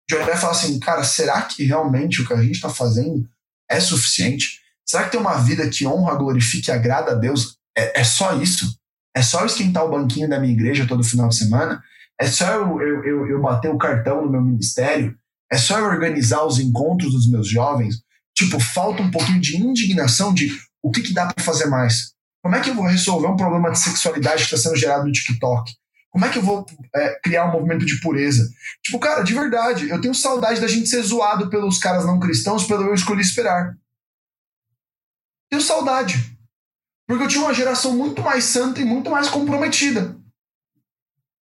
De olhar e falar assim, cara, será que realmente o que a gente está fazendo é suficiente? Será que ter uma vida que honra, glorifique e agrada a Deus é, é só isso? É só esquentar o banquinho da minha igreja todo final de semana? É só eu, eu, eu, eu bater o cartão no meu ministério? É só eu organizar os encontros dos meus jovens? Tipo, falta um pouquinho de indignação de o que, que dá para fazer mais? Como é que eu vou resolver um problema de sexualidade que está sendo gerado no TikTok? Como é que eu vou é, criar um movimento de pureza? Tipo, cara, de verdade, eu tenho saudade da gente ser zoado pelos caras não cristãos pelo eu escolhi esperar. Tenho saudade. Porque eu tinha uma geração muito mais santa e muito mais comprometida.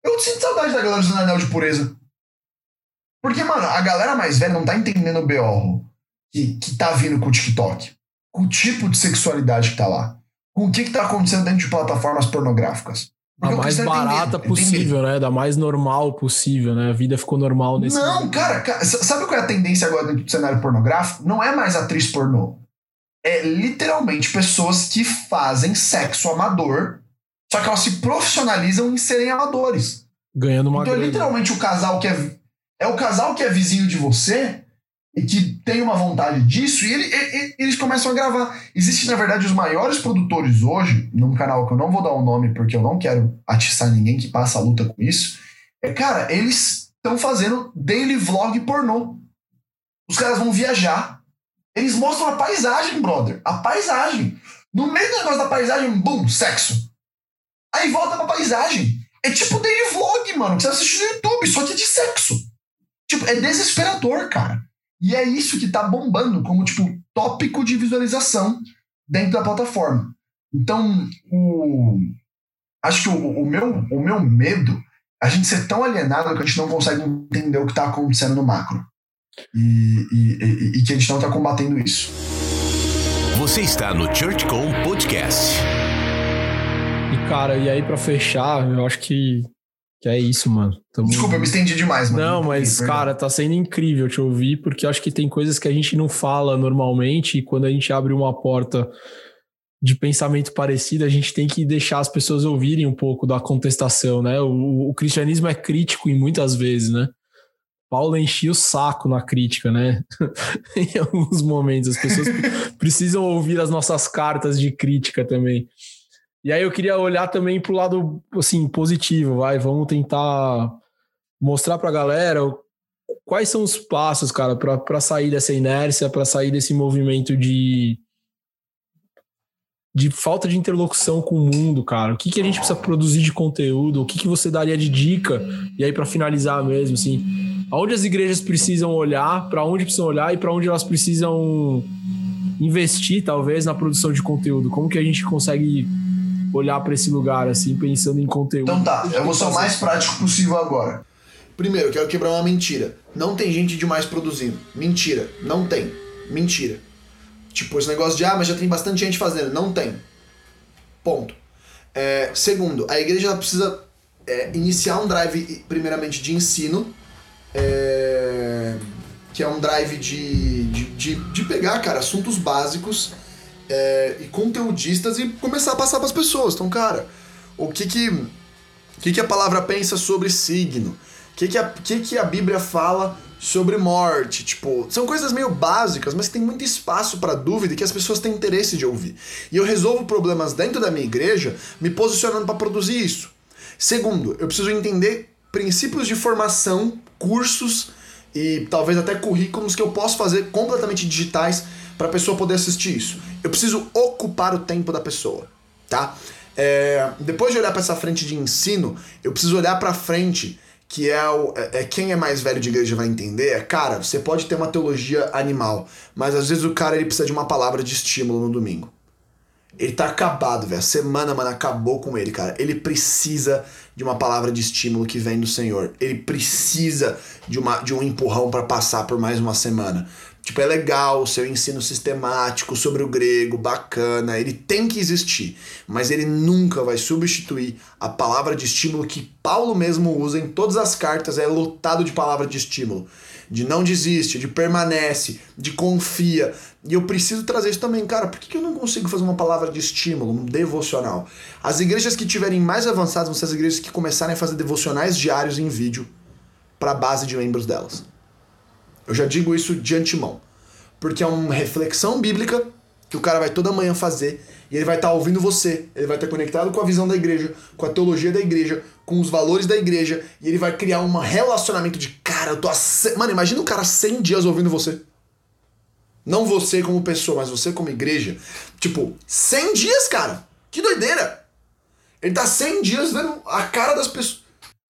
Eu sinto saudade da galera do anel de pureza. Porque, mano, a galera mais velha não tá entendendo o BO que, que tá vindo com o TikTok. Com o tipo de sexualidade que tá lá. Com o que, que tá acontecendo dentro de plataformas pornográficas. Porque da mais barata entender, possível, entender. né? Da mais normal possível, né? A vida ficou normal nesse Não, cara, cara, sabe qual é a tendência agora dentro do cenário pornográfico? Não é mais atriz pornô é literalmente pessoas que fazem sexo amador, só que elas se profissionalizam em serem amadores. Ganhando uma Então é literalmente o casal que é. É o casal que é vizinho de você e que tem uma vontade disso, e, ele, e, eles começam a gravar. Existem, na verdade, os maiores produtores hoje, num canal que eu não vou dar o um nome porque eu não quero atiçar ninguém que passa a luta com isso. É, cara, eles estão fazendo daily vlog pornô. Os caras vão viajar eles mostram a paisagem, brother. A paisagem. No meio do negócio da paisagem, bum, sexo. Aí volta pra paisagem. É tipo daily vlog, mano, que você assiste no YouTube, só que é de sexo. Tipo, é desesperador, cara. E é isso que tá bombando como, tipo, tópico de visualização dentro da plataforma. Então, o... acho que o, o, meu, o meu medo é a gente ser tão alienado que a gente não consegue entender o que tá acontecendo no macro e, e, e que a gente não está combatendo isso. Você está no ChurchCom Podcast. E cara, e aí para fechar, eu acho que, que é isso, mano. Tamo... Desculpa, eu me estendi demais, mano. Não, mas, cara, tá sendo incrível te ouvir, porque eu acho que tem coisas que a gente não fala normalmente, e quando a gente abre uma porta de pensamento parecido, a gente tem que deixar as pessoas ouvirem um pouco da contestação, né? O, o cristianismo é crítico em muitas vezes, né? Paulo enchia o saco na crítica, né? em alguns momentos as pessoas precisam ouvir as nossas cartas de crítica também. E aí eu queria olhar também para o lado assim positivo, vai, vamos tentar mostrar para a galera quais são os passos, cara, para sair dessa inércia, para sair desse movimento de de falta de interlocução com o mundo, cara. O que, que a gente precisa produzir de conteúdo? O que, que você daria de dica? E aí, para finalizar mesmo, assim, aonde as igrejas precisam olhar, para onde precisam olhar e para onde elas precisam investir, talvez, na produção de conteúdo? Como que a gente consegue olhar para esse lugar, assim, pensando em conteúdo? Então tá, eu vou ser o mais prático possível agora. Primeiro, quero quebrar uma mentira. Não tem gente demais produzindo. Mentira. Não tem. Mentira. Tipo, esse negócio de, ah, mas já tem bastante gente fazendo. Não tem. Ponto. É, segundo, a igreja precisa é, iniciar um drive, primeiramente, de ensino, é, que é um drive de, de, de, de, pegar, cara, assuntos básicos é, e conteudistas e começar a passar para as pessoas. Então, cara, o que que, o que que a palavra pensa sobre signo? Que que a, que que a Bíblia fala sobre morte, tipo, são coisas meio básicas, mas tem muito espaço para dúvida e que as pessoas têm interesse de ouvir. E eu resolvo problemas dentro da minha igreja me posicionando para produzir isso. Segundo, eu preciso entender princípios de formação, cursos e talvez até currículos que eu posso fazer completamente digitais para a pessoa poder assistir isso. Eu preciso ocupar o tempo da pessoa, tá? É, depois de olhar para essa frente de ensino, eu preciso olhar para frente que é, o, é, é, quem é mais velho de igreja vai entender, é, cara, você pode ter uma teologia animal, mas às vezes o cara ele precisa de uma palavra de estímulo no domingo. Ele tá acabado, velho. A semana, mano, acabou com ele, cara. Ele precisa de uma palavra de estímulo que vem do Senhor. Ele precisa de, uma, de um empurrão para passar por mais uma semana. Tipo, é legal o seu ensino sistemático sobre o grego, bacana, ele tem que existir, mas ele nunca vai substituir a palavra de estímulo que Paulo mesmo usa em todas as cartas, é lotado de palavra de estímulo, de não desiste, de permanece, de confia. E eu preciso trazer isso também, cara, por que eu não consigo fazer uma palavra de estímulo, um devocional? As igrejas que tiverem mais avançadas vão ser as igrejas que começarem a fazer devocionais diários em vídeo para a base de membros delas. Eu já digo isso de antemão. Porque é uma reflexão bíblica que o cara vai toda manhã fazer e ele vai estar tá ouvindo você, ele vai estar tá conectado com a visão da igreja, com a teologia da igreja, com os valores da igreja e ele vai criar um relacionamento de cara, eu tô. Mano, imagina o cara 100 dias ouvindo você. Não você como pessoa, mas você como igreja. Tipo, 100 dias, cara. Que doideira. Ele tá 100 dias vendo a cara das pessoas.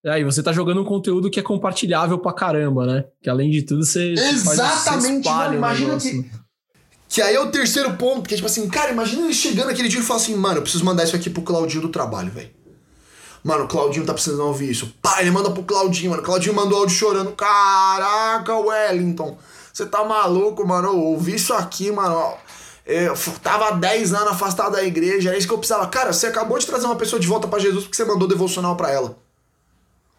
É, e você tá jogando um conteúdo que é compartilhável pra caramba, né? Que além de tudo você. Exatamente, você imagina que. Que aí é o terceiro ponto, que é tipo assim, cara, imagina ele chegando aquele dia e falar assim, mano, eu preciso mandar isso aqui pro Claudinho do trabalho, velho. Mano, o Claudinho tá precisando ouvir isso. Pá, ele manda pro Claudinho, mano. O Claudinho mandou áudio chorando. Caraca, Wellington. Você tá maluco, mano? Eu ouvi isso aqui, mano. Eu tava 10 anos afastado da igreja, é isso que eu precisava. Cara, você acabou de trazer uma pessoa de volta para Jesus porque você mandou devocional para ela.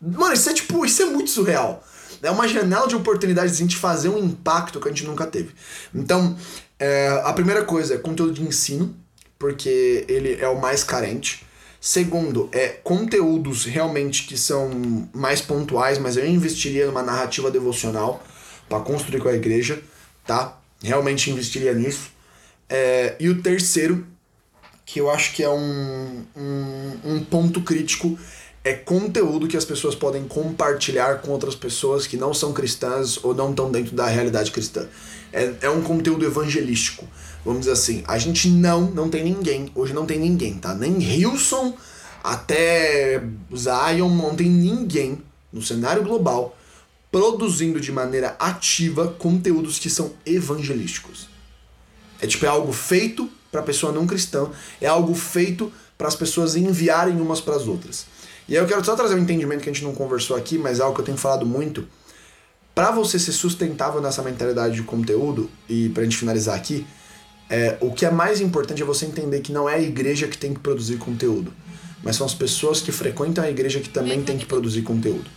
Mano, isso é tipo, isso é muito surreal. É uma janela de oportunidades de a gente fazer um impacto que a gente nunca teve. Então, é, a primeira coisa é conteúdo de ensino, porque ele é o mais carente. Segundo, é conteúdos realmente que são mais pontuais, mas eu investiria numa narrativa devocional para construir com a igreja, tá? Realmente investiria nisso. É, e o terceiro, que eu acho que é um, um, um ponto crítico, é conteúdo que as pessoas podem compartilhar com outras pessoas que não são cristãs ou não estão dentro da realidade cristã. É, é um conteúdo evangelístico. Vamos dizer assim, a gente não, não tem ninguém, hoje não tem ninguém, tá? Nem Hilson até Zion, não tem ninguém no cenário global produzindo de maneira ativa conteúdos que são evangelísticos. É tipo, é algo feito para pessoa não cristã, é algo feito para as pessoas enviarem umas para as outras. E aí eu quero só trazer um entendimento que a gente não conversou aqui, mas é algo que eu tenho falado muito. Para você ser sustentável nessa mentalidade de conteúdo, e pra gente finalizar aqui, é, o que é mais importante é você entender que não é a igreja que tem que produzir conteúdo, mas são as pessoas que frequentam a igreja que também tem que produzir conteúdo.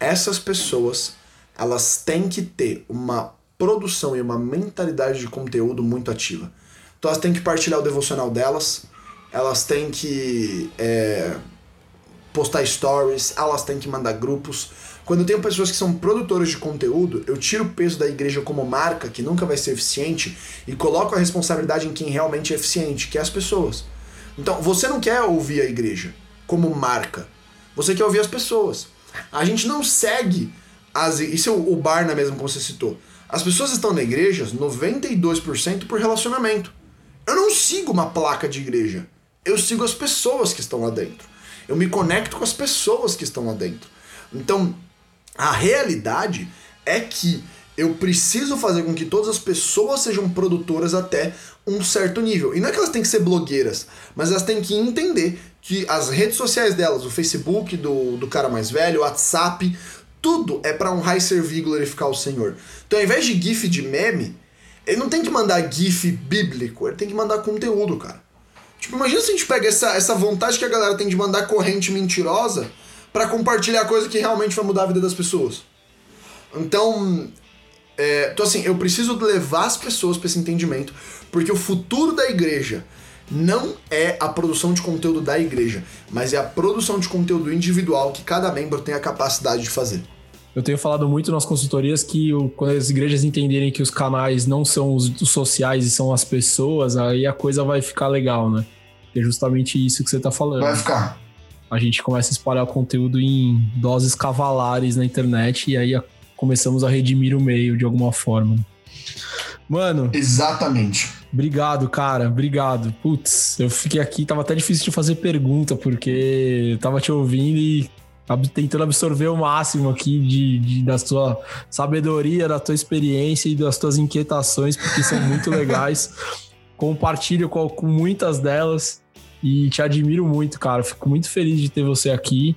Essas pessoas, elas têm que ter uma produção e uma mentalidade de conteúdo muito ativa. Então elas têm que partilhar o devocional delas, elas têm que é, postar stories, elas têm que mandar grupos. Quando eu tenho pessoas que são produtoras de conteúdo, eu tiro o peso da igreja como marca, que nunca vai ser eficiente, e coloco a responsabilidade em quem realmente é eficiente, que é as pessoas. Então, você não quer ouvir a igreja como marca, você quer ouvir as pessoas. A gente não segue as. Isso é o Barna mesmo, como você citou. As pessoas estão na igreja 92% por relacionamento. Eu não sigo uma placa de igreja. Eu sigo as pessoas que estão lá dentro. Eu me conecto com as pessoas que estão lá dentro. Então, a realidade é que eu preciso fazer com que todas as pessoas sejam produtoras até um certo nível. E não é que elas têm que ser blogueiras, mas elas têm que entender que as redes sociais delas, o Facebook do, do cara mais velho, o WhatsApp, tudo é para honrar e servir glorificar o Senhor. Então, ao invés de GIF de meme, ele não tem que mandar GIF bíblico, ele tem que mandar conteúdo, cara. Tipo, imagina se a gente pega essa, essa vontade que a galera tem de mandar corrente mentirosa para compartilhar coisa que realmente vai mudar a vida das pessoas. Então, é, então assim, eu preciso levar as pessoas para esse entendimento, porque o futuro da igreja não é a produção de conteúdo da igreja, mas é a produção de conteúdo individual que cada membro tem a capacidade de fazer. Eu tenho falado muito nas consultorias que o, quando as igrejas entenderem que os canais não são os, os, sociais e são as pessoas, aí a coisa vai ficar legal, né? é justamente isso que você tá falando. Vai ficar. A gente começa a espalhar o conteúdo em doses cavalares na internet e aí a, começamos a redimir o meio de alguma forma. Mano. Exatamente. Obrigado, cara. Obrigado. Putz, eu fiquei aqui, tava até difícil de fazer pergunta, porque eu tava te ouvindo e tentando absorver o máximo aqui de, de, da sua sabedoria, da tua experiência e das tuas inquietações, porque são muito legais. Compartilho com, com muitas delas e te admiro muito, cara. Fico muito feliz de ter você aqui.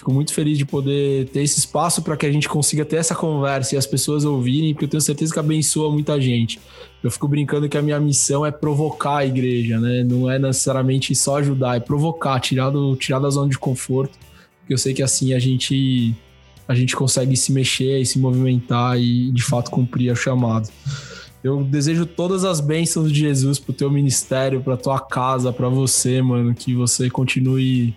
Fico muito feliz de poder ter esse espaço para que a gente consiga ter essa conversa e as pessoas ouvirem, porque eu tenho certeza que abençoa muita gente. Eu fico brincando que a minha missão é provocar a igreja, né? Não é necessariamente só ajudar, é provocar, tirar, do, tirar da zona de conforto, porque eu sei que assim a gente a gente consegue se mexer e se movimentar e de fato cumprir o chamado. Eu desejo todas as bênçãos de Jesus pro teu ministério, pra tua casa, para você, mano, que você continue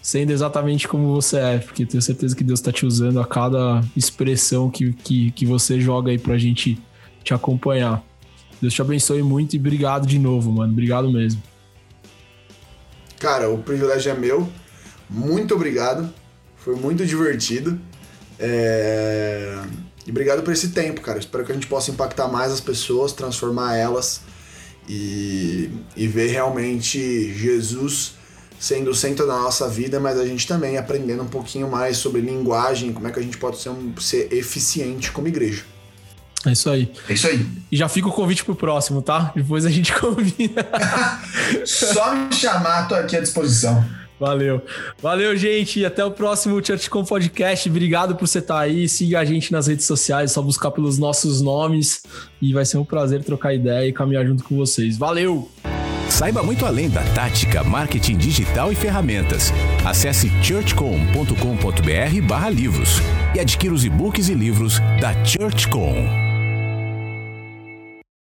sendo exatamente como você é, porque tenho certeza que Deus está te usando a cada expressão que, que, que você joga aí pra gente te acompanhar. Deus te abençoe muito e obrigado de novo, mano. Obrigado mesmo. Cara, o privilégio é meu. Muito obrigado. Foi muito divertido. É... E obrigado por esse tempo, cara. Espero que a gente possa impactar mais as pessoas, transformar elas e, e ver realmente Jesus sendo o centro da nossa vida, mas a gente também aprendendo um pouquinho mais sobre linguagem, como é que a gente pode ser, um, ser eficiente como igreja. É isso aí. É isso aí. E já fica o convite pro próximo, tá? Depois a gente convida. Só me chamar, tô aqui à disposição. Valeu. Valeu, gente. Até o próximo ChurchCom Podcast. Obrigado por você estar aí. Siga a gente nas redes sociais, é só buscar pelos nossos nomes. E vai ser um prazer trocar ideia e caminhar junto com vocês. Valeu! Saiba muito além da tática, marketing digital e ferramentas. Acesse churchcom.com.br barra livros e adquira os e-books e livros da ChurchCom.